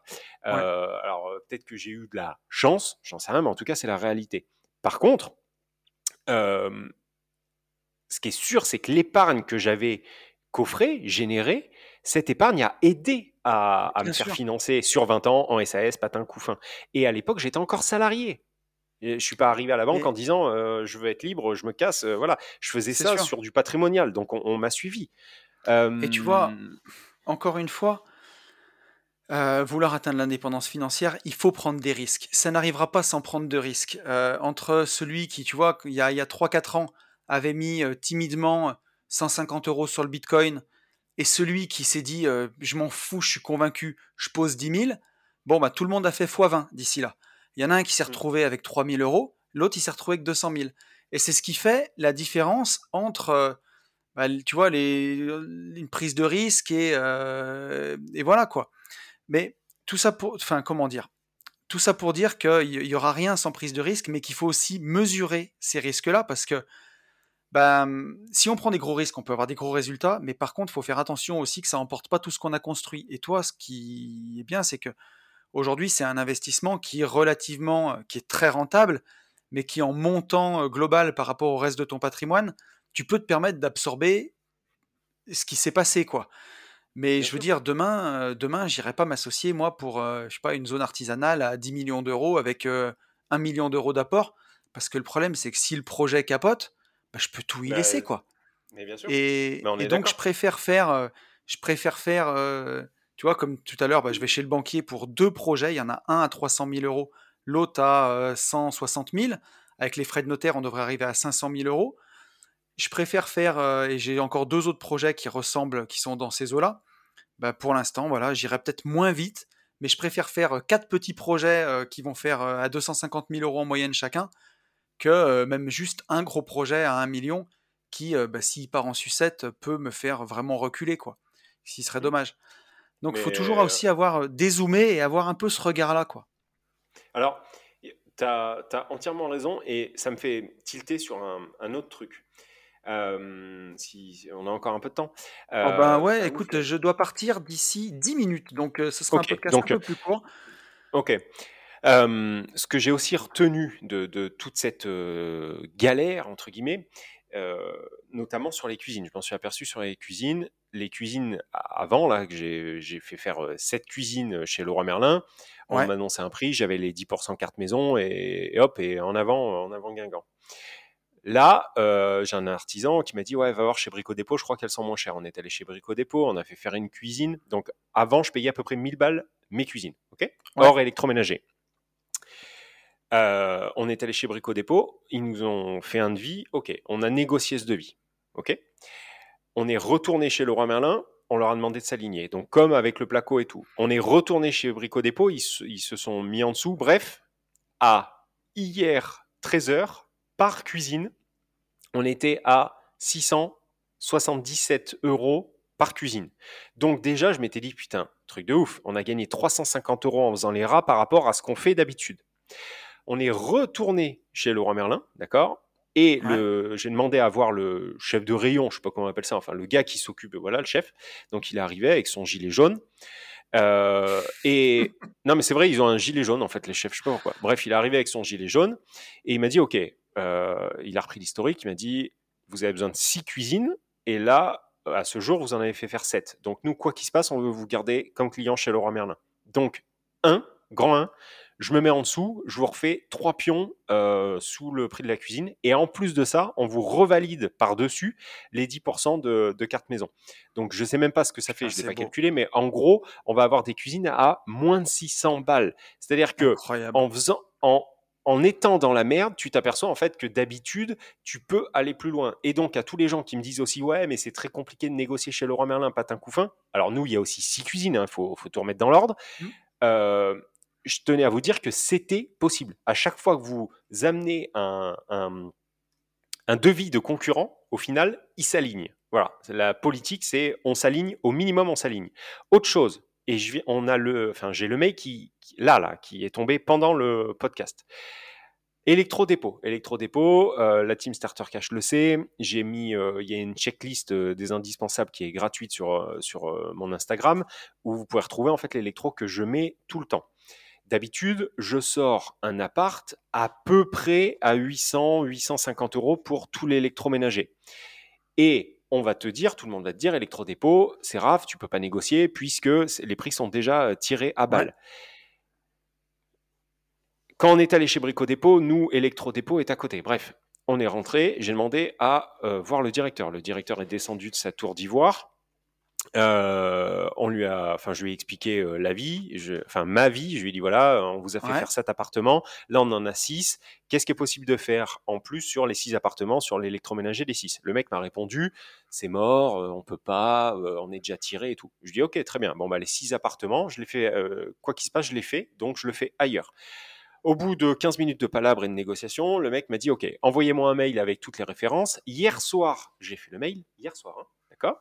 Euh, alors euh, peut-être que j'ai eu de la chance j'en sais rien mais en tout cas c'est la réalité. Par contre euh, ce qui est sûr, c'est que l'épargne que j'avais coffrée, générée, cette épargne a aidé à, à me faire financer sur 20 ans en SAS, patin, couffin. Et à l'époque, j'étais encore salarié. Et je suis pas arrivé à la banque Et- en disant euh, je veux être libre, je me casse. euh, voilà, je faisais ça sûr. sur du patrimonial, donc on, on m'a suivi. Et tu vois, encore une fois, euh, vouloir atteindre l'indépendance financière, il faut prendre des risques. Ça n'arrivera pas sans prendre de risques. Euh, entre celui qui, tu vois, il y a, il y a 3-4 ans, avait mis euh, timidement 150 euros sur le Bitcoin, et celui qui s'est dit, je m'en fous, je suis convaincu, je pose 10 000, bon, bah, tout le monde a fait x20 d'ici là. Il y en a un qui s'est Mm. retrouvé avec 3 000 euros, l'autre, il s'est retrouvé avec 200 000. Et c'est ce qui fait la différence entre... bah, tu vois, les, une prise de risque et, euh, et voilà quoi. Mais tout ça pour, enfin, comment dire? Tout ça pour dire qu'il y aura rien sans prise de risque, mais qu'il faut aussi mesurer ces risques-là parce que ben, si on prend des gros risques, on peut avoir des gros résultats, mais par contre, il faut faire attention aussi que ça n'emporte pas tout ce qu'on a construit. Et toi, ce qui est bien, c'est que aujourd'hui, c'est un investissement qui est relativement, qui est très rentable, mais qui en montant euh, global par rapport au reste de ton patrimoine, tu peux te permettre d'absorber ce qui s'est passé, quoi. Mais je veux dire, demain, euh, demain, j'irai pas m'associer moi pour, euh, je sais pas, une zone artisanale à 10 millions d'euros avec un 1 million d'euros d'apport, parce que le problème, c'est que si le projet capote, bah, je peux tout y Bah, laisser, quoi. mais bien sûr. Et, Mais on et est donc, je préfère faire, euh, je préfère faire, euh, tu vois, comme tout à l'heure, bah, je vais chez le banquier pour deux projets. Il y en a un à 300 000 euros, l'autre à euh, 160 000. Avec les frais de notaire, on devrait arriver à 500 000 euros. Je préfère faire, euh, et j'ai encore deux autres projets qui ressemblent, qui sont dans ces eaux-là. Bah, pour l'instant, voilà, j'irai peut-être moins vite, mais je préfère faire quatre petits projets euh, qui vont faire euh, à 250 000 euros en moyenne chacun, que euh, même juste un gros projet à 1 million qui, bah, s'il part en sucette, peut me faire vraiment reculer, quoi. Ce qui serait Mm. dommage. Donc, il faut toujours aussi avoir euh, dézoomé et avoir un peu ce regard-là, quoi. Alors, tu as, entièrement raison et ça me fait tilter sur un, un autre truc. Euh, si on a encore un peu de temps. Oh ben Euh, ouais, écoute, ouf. je dois partir d'ici 10 minutes, donc euh, ce sera un podcast donc, un peu plus court. Ok. Euh, ce que j'ai aussi retenu de, de toute cette euh, galère, entre guillemets, euh, notamment sur les cuisines. Je m'en suis aperçu sur les cuisines. Les cuisines avant, là, que j'ai fait faire euh, sept cuisines chez Leroy Merlin, on Ouais. m'annonçait un prix, j'avais les 10% carte maison et, et hop, et en avant, en avant Guingamp. Là, euh, j'ai un artisan qui m'a dit Ouais, va voir chez Brico Dépôt, je crois qu'elles sont moins chères. On est allé chez Brico Dépôt, on a fait faire une cuisine. Donc, avant, je payais à peu près 1000 balles mes cuisines, ok? Ouais. Hors électroménager. Euh, on est allé chez Brico Dépôt, ils nous ont fait un devis, ok, on a négocié ce devis, ok? On est retourné chez Leroy Merlin, on leur a demandé de s'aligner. Donc, comme avec le placo et tout, on est retourné chez Brico Dépôt, ils, se- ils se sont mis en dessous. Bref, à hier 13h, par cuisine, on était à 677 euros par cuisine. Donc déjà, je m'étais dit, putain, truc de ouf, on a gagné 350 euros en faisant les rats par rapport à ce qu'on fait d'habitude. On est retourné chez Leroy Merlin, d'accord? Et Ouais. le, j'ai demandé à voir le chef de rayon, je sais pas comment on appelle ça, enfin le gars qui s'occupe, voilà le chef. Donc il est arrivé avec son gilet jaune. Euh, et non, mais c'est vrai, ils ont un gilet jaune en fait, les chefs, je sais pas pourquoi. Bref, il est arrivé avec son gilet jaune et il m'a dit, ok, euh, il a repris l'historique, il m'a dit, vous avez besoin de six cuisines et là, à ce jour, vous en avez fait faire sept. Donc nous, quoi qu'il se passe, on veut vous garder comme client chez Leroy Merlin. Donc un, grand 1, je me mets en dessous, je vous refais trois pions euh, sous le prix de la cuisine. Et en plus de ça, on vous revalide par-dessus les 10% de, de carte maison. Donc je sais même pas ce que ça fait, Putain, je ne l'ai pas beau. calculé, mais en gros, on va avoir des cuisines à moins de 600 balles. C'est-à-dire que Incroyable. en faisant, en, en étant dans la merde, tu t'aperçois en fait que d'habitude, tu peux aller plus loin. Et donc, à tous les gens qui me disent aussi, ouais, mais c'est très compliqué de négocier chez Leroy Merlin, patin couffin. Alors, nous, il y a aussi six cuisines, il faut, faut tout remettre dans l'ordre. Mm. Euh, je tenais à vous dire que c'était possible. À chaque fois que vous amenez un, un, un devis de concurrent, au final, il s'aligne. Voilà, la politique, c'est on s'aligne, au minimum, on s'aligne. Autre chose, et je on a le, enfin, j'ai le mail qui, là, là, qui est tombé pendant le podcast. Électrodépôt. Électrodépôt, euh, la team Starter Cash le sait. J'ai mis, euh, il y a une checklist euh, des indispensables qui est gratuite sur, euh, sur mon Instagram où vous pouvez retrouver en fait l'électro que je mets tout le temps. D'habitude, je sors un appart à peu près à 800, 850 euros pour tout l'électroménager. Et on va te dire, tout le monde va te dire, électrodépôt, c'est raf, tu peux pas négocier puisque les prix sont déjà euh, tirés à balle. Quand on est allé chez Brico Dépôt, nous, Electrodépôt est à côté. Bref, on est rentré, j'ai demandé à euh, voir le directeur. Le directeur est descendu de sa tour d'ivoire. Euh, on lui a, enfin, je lui ai expliqué euh, la vie, je- enfin ma vie. Je lui ai dit voilà, on vous a fait Ouais. faire cet appartement. Là, on en a six. Qu'est-ce qui est possible de faire en plus sur les six appartements, sur l'électroménager des six? Le mec m'a répondu c'est mort, euh, on peut pas, euh, on est déjà tiré et tout. Je dis ok, très bien. Bon bah les six appartements, je les fais, euh, quoi qu'il se passe, je les fais, donc je le fais ailleurs. Au bout de 15 minutes de palabre et de négociation, le mec m'a dit Ok, envoyez-moi un mail avec toutes les références. Hier soir, j'ai fait le mail, hier soir, hein, d'accord?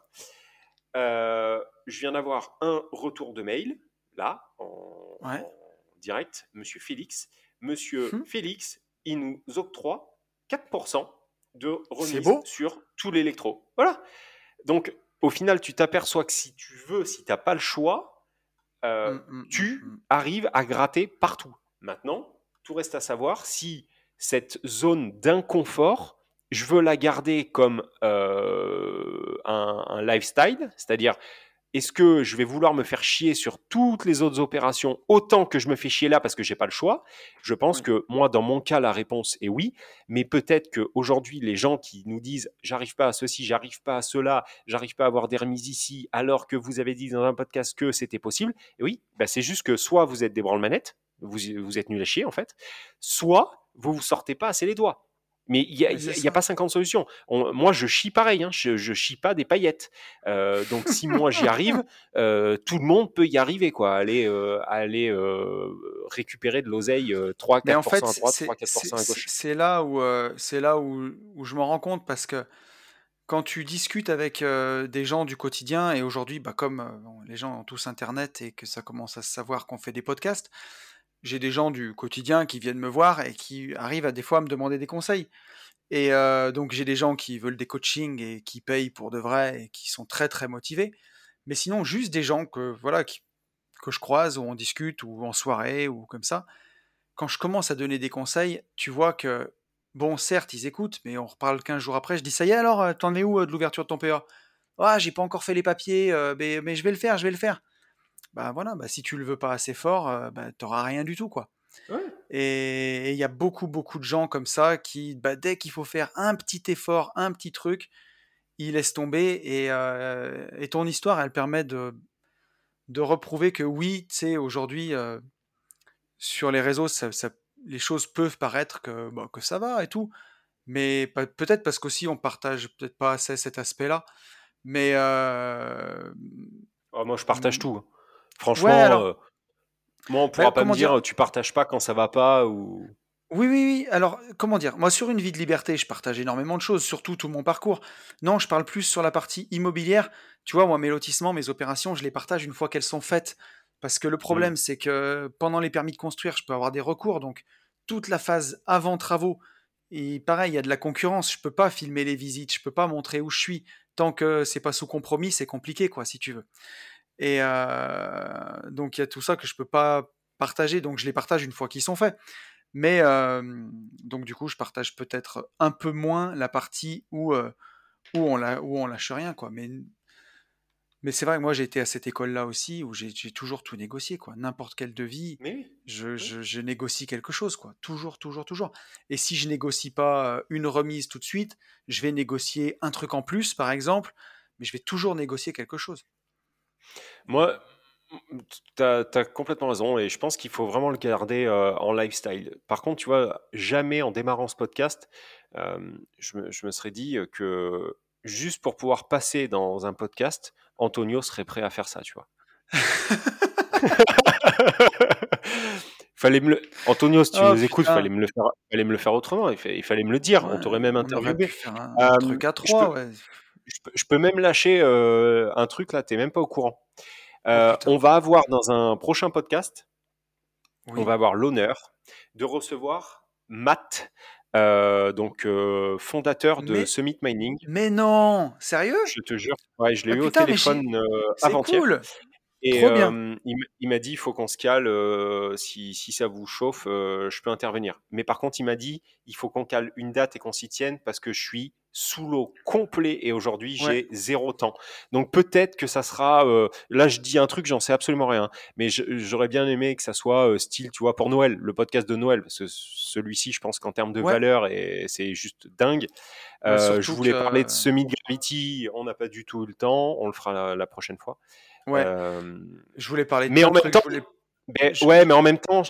Euh, Je viens d'avoir un retour de mail, là, en, Ouais. en direct, monsieur Félix. Monsieur Mhm. Félix, il nous octroie 4% de remise beau. sur tout l'électro. Voilà. Donc, au final, tu t'aperçois que si tu veux, si tu n'as pas le choix, euh, Mm, mm, tu mm. arrives à gratter partout. Maintenant, tout reste à savoir si cette zone d'inconfort, je veux la garder comme euh, un, un lifestyle, c'est-à-dire est-ce que je vais vouloir me faire chier sur toutes les autres opérations autant que je me fais chier là parce que j'ai pas le choix? Je pense que moi, dans mon cas, la réponse est oui. Mais peut-être qu'aujourd'hui, les gens qui nous disent j'arrive pas à ceci, j'arrive pas à cela, j'arrive pas à avoir des remises ici, alors que vous avez dit dans un podcast que c'était possible, et oui, bah c'est juste que soit vous êtes des branle-manettes, vous, vous êtes nul à chier en fait, soit vous vous sortez pas assez les doigts. Mais il n'y a, pas 50 solutions. moi, je chie pareil. Hein. Je, je chie pas des paillettes. Euh, donc, si moi j'y arrive, euh, tout le monde peut y arriver. Quoi. Aller, euh, aller récupérer de l'oseille 3-4% en fait, à droite, 3-4% à gauche. C'est là, où, c'est là où, où je me rends compte parce que quand tu discutes avec des gens du quotidien, et aujourd'hui, bah, comme les gens ont tous Internet et que ça commence à se savoir qu'on fait des podcasts, j'ai des gens du quotidien qui viennent me voir et qui arrivent à des fois à me demander des conseils. Et donc j'ai des gens qui veulent des coachings et qui payent pour de vrai et qui sont très très motivés. Mais sinon juste des gens que voilà que je croise ou on discute ou en soirée ou comme ça. Quand je commence à donner des conseils, tu vois que bon certes ils écoutent, mais on reparle 15 jours après. Je dis ça y est alors t'en es où de l'ouverture de ton PA Ah j'ai pas encore fait les papiers, mais, mais je vais le faire, je vais le faire bah voilà, bah si tu le veux pas assez fort, euh, bah, tu n'auras rien du tout, quoi. Et il y a beaucoup, beaucoup de gens comme ça qui, bah, dès qu'il faut faire un petit effort, un petit truc, ils laissent tomber. Et, euh, et ton histoire, elle permet de, de reprouver que oui, tu sais, aujourd'hui, euh, sur les réseaux, ça, les choses peuvent paraître que, bah, que ça va et tout. Mais peut-être parce qu'aussi on partage peut-être pas assez cet aspect-là. Mais. Oh, moi, je partage tout. Franchement, euh, moi, on pourra pas me dire, tu partages pas quand ça va pas ou. Oui, oui, oui. Alors, comment dire? Moi, sur une vie de liberté, je partage énormément de choses, surtout tout mon parcours. Non, je parle plus sur la partie immobilière. Tu vois, moi, mes lotissements, mes opérations, je les partage une fois qu'elles sont faites. Parce que le problème, c'est que pendant les permis de construire, je peux avoir des recours. Donc, toute la phase avant travaux, et pareil, il y a de la concurrence. Je peux pas filmer les visites, je peux pas montrer où je suis. Tant que c'est pas sous compromis, c'est compliqué, quoi, si tu veux. Et donc il y a tout ça que je peux pas partager, donc je les partage une fois qu'ils sont faits. Mais donc du coup, je partage peut-être un peu moins la partie où, où, on, la, où on lâche rien, quoi. Mais, mais c'est vrai que moi j'ai été à cette école-là aussi où j'ai toujours tout négocié, quoi. N'importe quel devis, je, je, je, négocie quelque chose, quoi. Toujours, toujours, toujours. Et si je négocie pas une remise tout de suite, je vais négocier un truc en plus, par exemple, mais je vais toujours négocier quelque chose. Moi, tu as, complètement raison et je pense qu'il faut vraiment le garder euh, en lifestyle. Par contre, tu vois, jamais en démarrant ce podcast, euh, je, me, serais dit que juste pour pouvoir passer dans un podcast, Antonio serait prêt à faire ça, tu vois. fallait me le... Antonio, si tu oh, nous écoutes, il fallait me le faire, fallait me le faire autrement. Il, fallait, il fallait me le dire. on t'aurait même interviewé. un, euh, truc à trois, ouais je peux, même lâcher euh, un truc là, tu n'es même pas au courant. Euh, oh, on va avoir dans un prochain podcast, on va avoir l'honneur de recevoir Matt, euh, donc fondateur de Summit Mining. Mais non, sérieux? Je te jure, ouais, je l'ai ah, eu au téléphone avant-hier. Cool. Et il, m'a dit, il faut qu'on se cale, si, si, ça vous chauffe, je peux intervenir. Mais par contre, il m'a dit, il faut qu'on cale une date et qu'on s'y tienne parce que je suis sous l'eau complet et aujourd'hui j'ai zéro temps. Donc peut-être que ça sera, là je dis un truc, j'en sais absolument rien, mais j'aurais bien aimé que ça soit style, tu vois, pour Noël, le podcast de Noël, parce que celui-ci, je pense qu'en termes de valeur, et c'est juste dingue. je voulais parler de Semi Gravity, on n'a pas du tout eu le temps, on le fera la prochaine fois. Ouais. je voulais parler de mais en même temps, ouais, mais en même temps,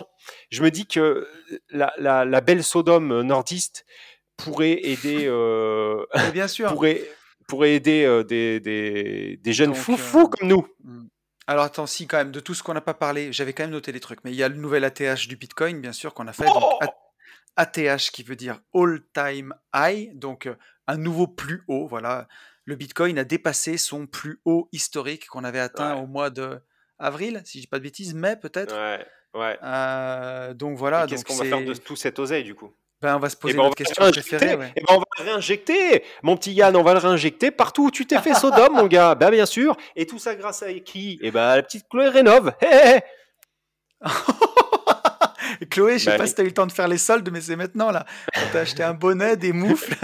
je me dis que la, la, belle Sodome nordiste pourrait aider. Euh, bien sûr. pourrait, pourrait aider euh, des, des, des, jeunes fous fous euh, comme nous. Hmm. Alors attends, si quand même, de tout ce qu'on n'a pas parlé, j'avais quand même noté les trucs, mais il y a le nouvel ATH du Bitcoin, bien sûr, qu'on a fait. donc, ATH oh qui veut dire All Time High, donc un nouveau plus haut, voilà le Bitcoin a dépassé son plus haut historique qu'on avait atteint au mois de avril, si je dis pas de bêtises, mai peut-être. Ouais, ouais. Euh, donc voilà. Qu'est-ce qu'on va faire de tout cet oseille du coup? Ben, on va se poser eh ben, notre question préférée. Ouais. Eh ben, on va le réinjecter, mon petit Yann, on va le réinjecter partout où tu t'es fait Sodome, mon gars. Ben bien sûr. Et tout ça grâce à qui? Eh ben la petite Chloé Rénov. Chloé, je sais Bah pas si tu as eu le temps de faire les soldes, mais c'est maintenant là. On t'a acheté un bonnet, des moufles,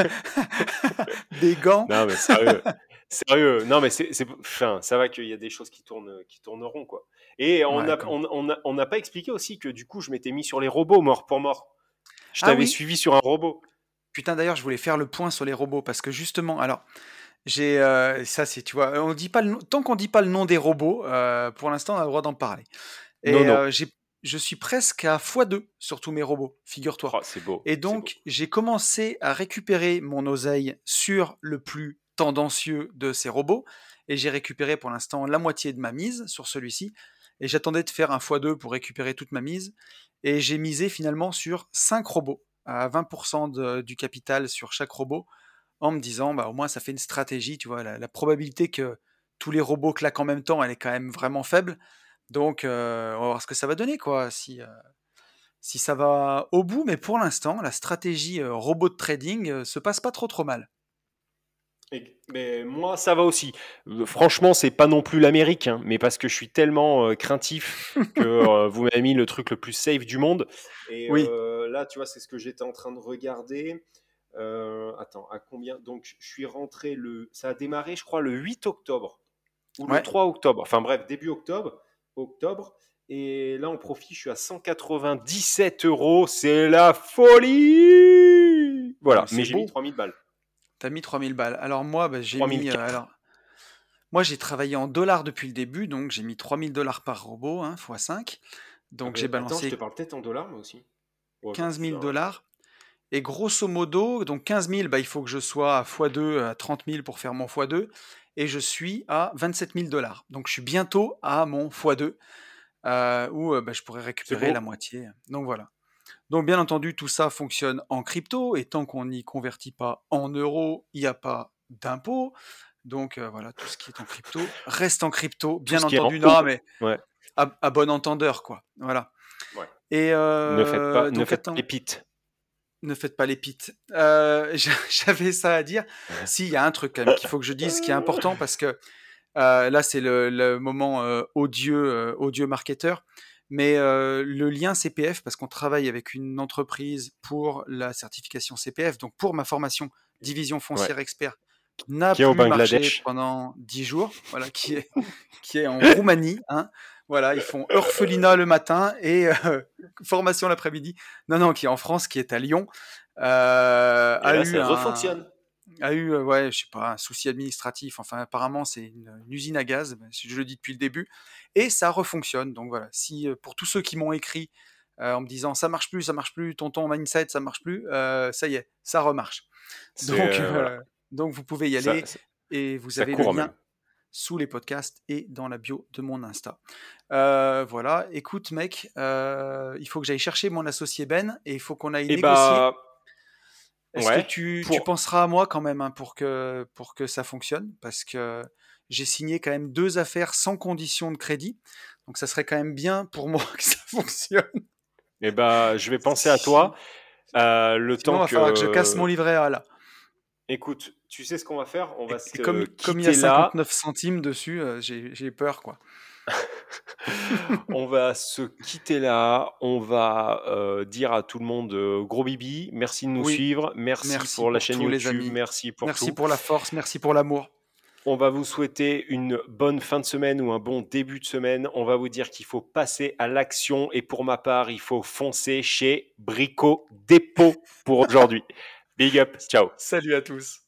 des gants. Non, mais sérieux. Sérieux. Non, mais c'est, enfin, ça va qu'il y a des choses qui tournent, qui tourneront, quoi. Et on Ouais, n'a quand on, on a- on n'a pas expliqué aussi que du coup, je m'étais mis sur les robots mort pour mort. Je Ah t'avais oui. suivi sur un robot. Putain, d'ailleurs, je voulais faire le point sur les robots parce que justement, alors, j'ai euh, ça, c'est, tu vois, on dit pas le tant qu'on dit pas le nom des robots, euh, pour l'instant, on a le droit d'en parler. Et Non, non. euh, j'ai, je suis presque à x2 sur tous mes robots, figure-toi. Oh, c'est beau. Et donc, j'ai commencé à récupérer mon oseille sur le plus tendancieux de ces robots. Et j'ai récupéré pour l'instant la moitié de ma mise sur celui-ci. Et j'attendais de faire un x2 pour récupérer toute ma mise. Et j'ai misé finalement sur 5 robots, à 20% de- du capital sur chaque robot, en me disant, bah, au moins ça fait une stratégie. Tu vois, la, probabilité que tous les robots claquent en même temps, elle est quand même vraiment faible. Donc, euh, on va voir ce que ça va donner, quoi. Si, euh, ça va au bout, mais pour l'instant, la stratégie euh, robot de trading se passe pas trop trop mal. Mais moi, ça va aussi. Euh, Franchement, c'est pas non plus l'Amérique, hein, mais parce que je suis tellement euh, craintif que euh, vous m'avez mis le truc le plus safe du monde. Et Oui. là, tu vois, c'est ce que j'étais en train de regarder. Attends, à combien? Donc, je suis rentré le. Ça a démarré, je crois, le 8 octobre ou Ouais. le 3 octobre. Enfin bref, début octobre. Octobre. Et là, en profit, je suis à 197 euros. C'est la folie Voilà, c'est mais j'ai mis 3000 balles. T'as mis 3000 balles. Alors moi, bah, j'ai 3004. mis. euh, alors, moi, j'ai travaillé en dollars depuis le début, donc j'ai mis 3000 dollars par robot, hein, x 5. Donc Ah j'ai ben, Attends, je balancé te parle peut-être en dollars, moi aussi. Ouais, 15 000 ça va. dollars. Et grosso modo, donc 15 000, bah, il faut que je sois à x2, à 30 000 pour faire mon x2. Et je suis à 27 000 dollars. Donc je suis bientôt à mon x2, euh, où euh, bah, je pourrais récupérer la moitié. Donc voilà. Donc bien entendu, tout ça fonctionne en crypto. Et tant qu'on n'y convertit pas en euros, il n'y a pas d'impôt. Donc euh, voilà, tout ce qui est en crypto reste en crypto. Bien entendu, non, mais Ouais. à, à bon entendeur, quoi. Voilà. Ouais. Et Ne faites pas, euh, ne faites attends. pas les pites. Ne faites pas les pites. Euh, J'avais ça à dire. Si, il y a un truc quand même qu'il faut que je dise qui est important parce que là, c'est le, le moment odieux, odieux marketeur. Mais euh, le lien CPF, parce qu'on travaille avec une entreprise pour la certification CPF, donc pour ma formation Division foncière expert, n'a Qui est au plus marché pendant 10 jours, voilà, qui est, qui est en Roumanie. Hein. Voilà, ils font orphelinat le matin et euh, formation l'après-midi. Non, non, qui est en France, qui est à Lyon. euh, Et a là, eu ça un- refonctionne. A eu, ouais, je sais pas, un souci administratif. Enfin, apparemment, c'est une, une usine à gaz. ben, Je le dis depuis le début. Et ça refonctionne. Donc voilà. Si pour tous ceux qui m'ont écrit euh, en me disant ça marche plus, ça marche plus, tonton mindset, ça marche plus, euh, ça y est, ça remarche. Donc, voilà. donc vous pouvez y aller ça- et vous avez le lien sous les podcasts et dans la bio de mon Insta. Euh, voilà. Écoute, mec, euh, il faut que j'aille chercher mon associé Ben et il faut qu'on aille Et négocier. bah, Est-ce ouais, que tu, pour- tu penseras à moi quand même hein, pour, que, pour que ça fonctionne? Parce que j'ai signé quand même deux affaires sans condition de crédit. Donc ça serait quand même bien pour moi que ça fonctionne. et bah, je vais penser à toi. euh, le Sinon, il temps va que. falloir que je casse mon livret A là. Écoute, tu sais ce qu'on va faire? On va Et, se et comme, comme il y a quitter là. 59 centimes dessus, euh, j'ai j'ai peur quoi. on va se quitter là. On va euh, dire à tout le monde euh, gros bibi. Merci de nous Oui. suivre. Merci, Merci pour la chaîne les YouTube. amis. Merci pour merci tout. pour la force, merci pour l'amour. On va vous souhaiter une bonne fin de semaine ou un bon début de semaine. On va vous dire qu'il faut passer à l'action et pour ma part, il faut foncer chez Brico Dépôt pour aujourd'hui. Big up, ciao. Salut à tous.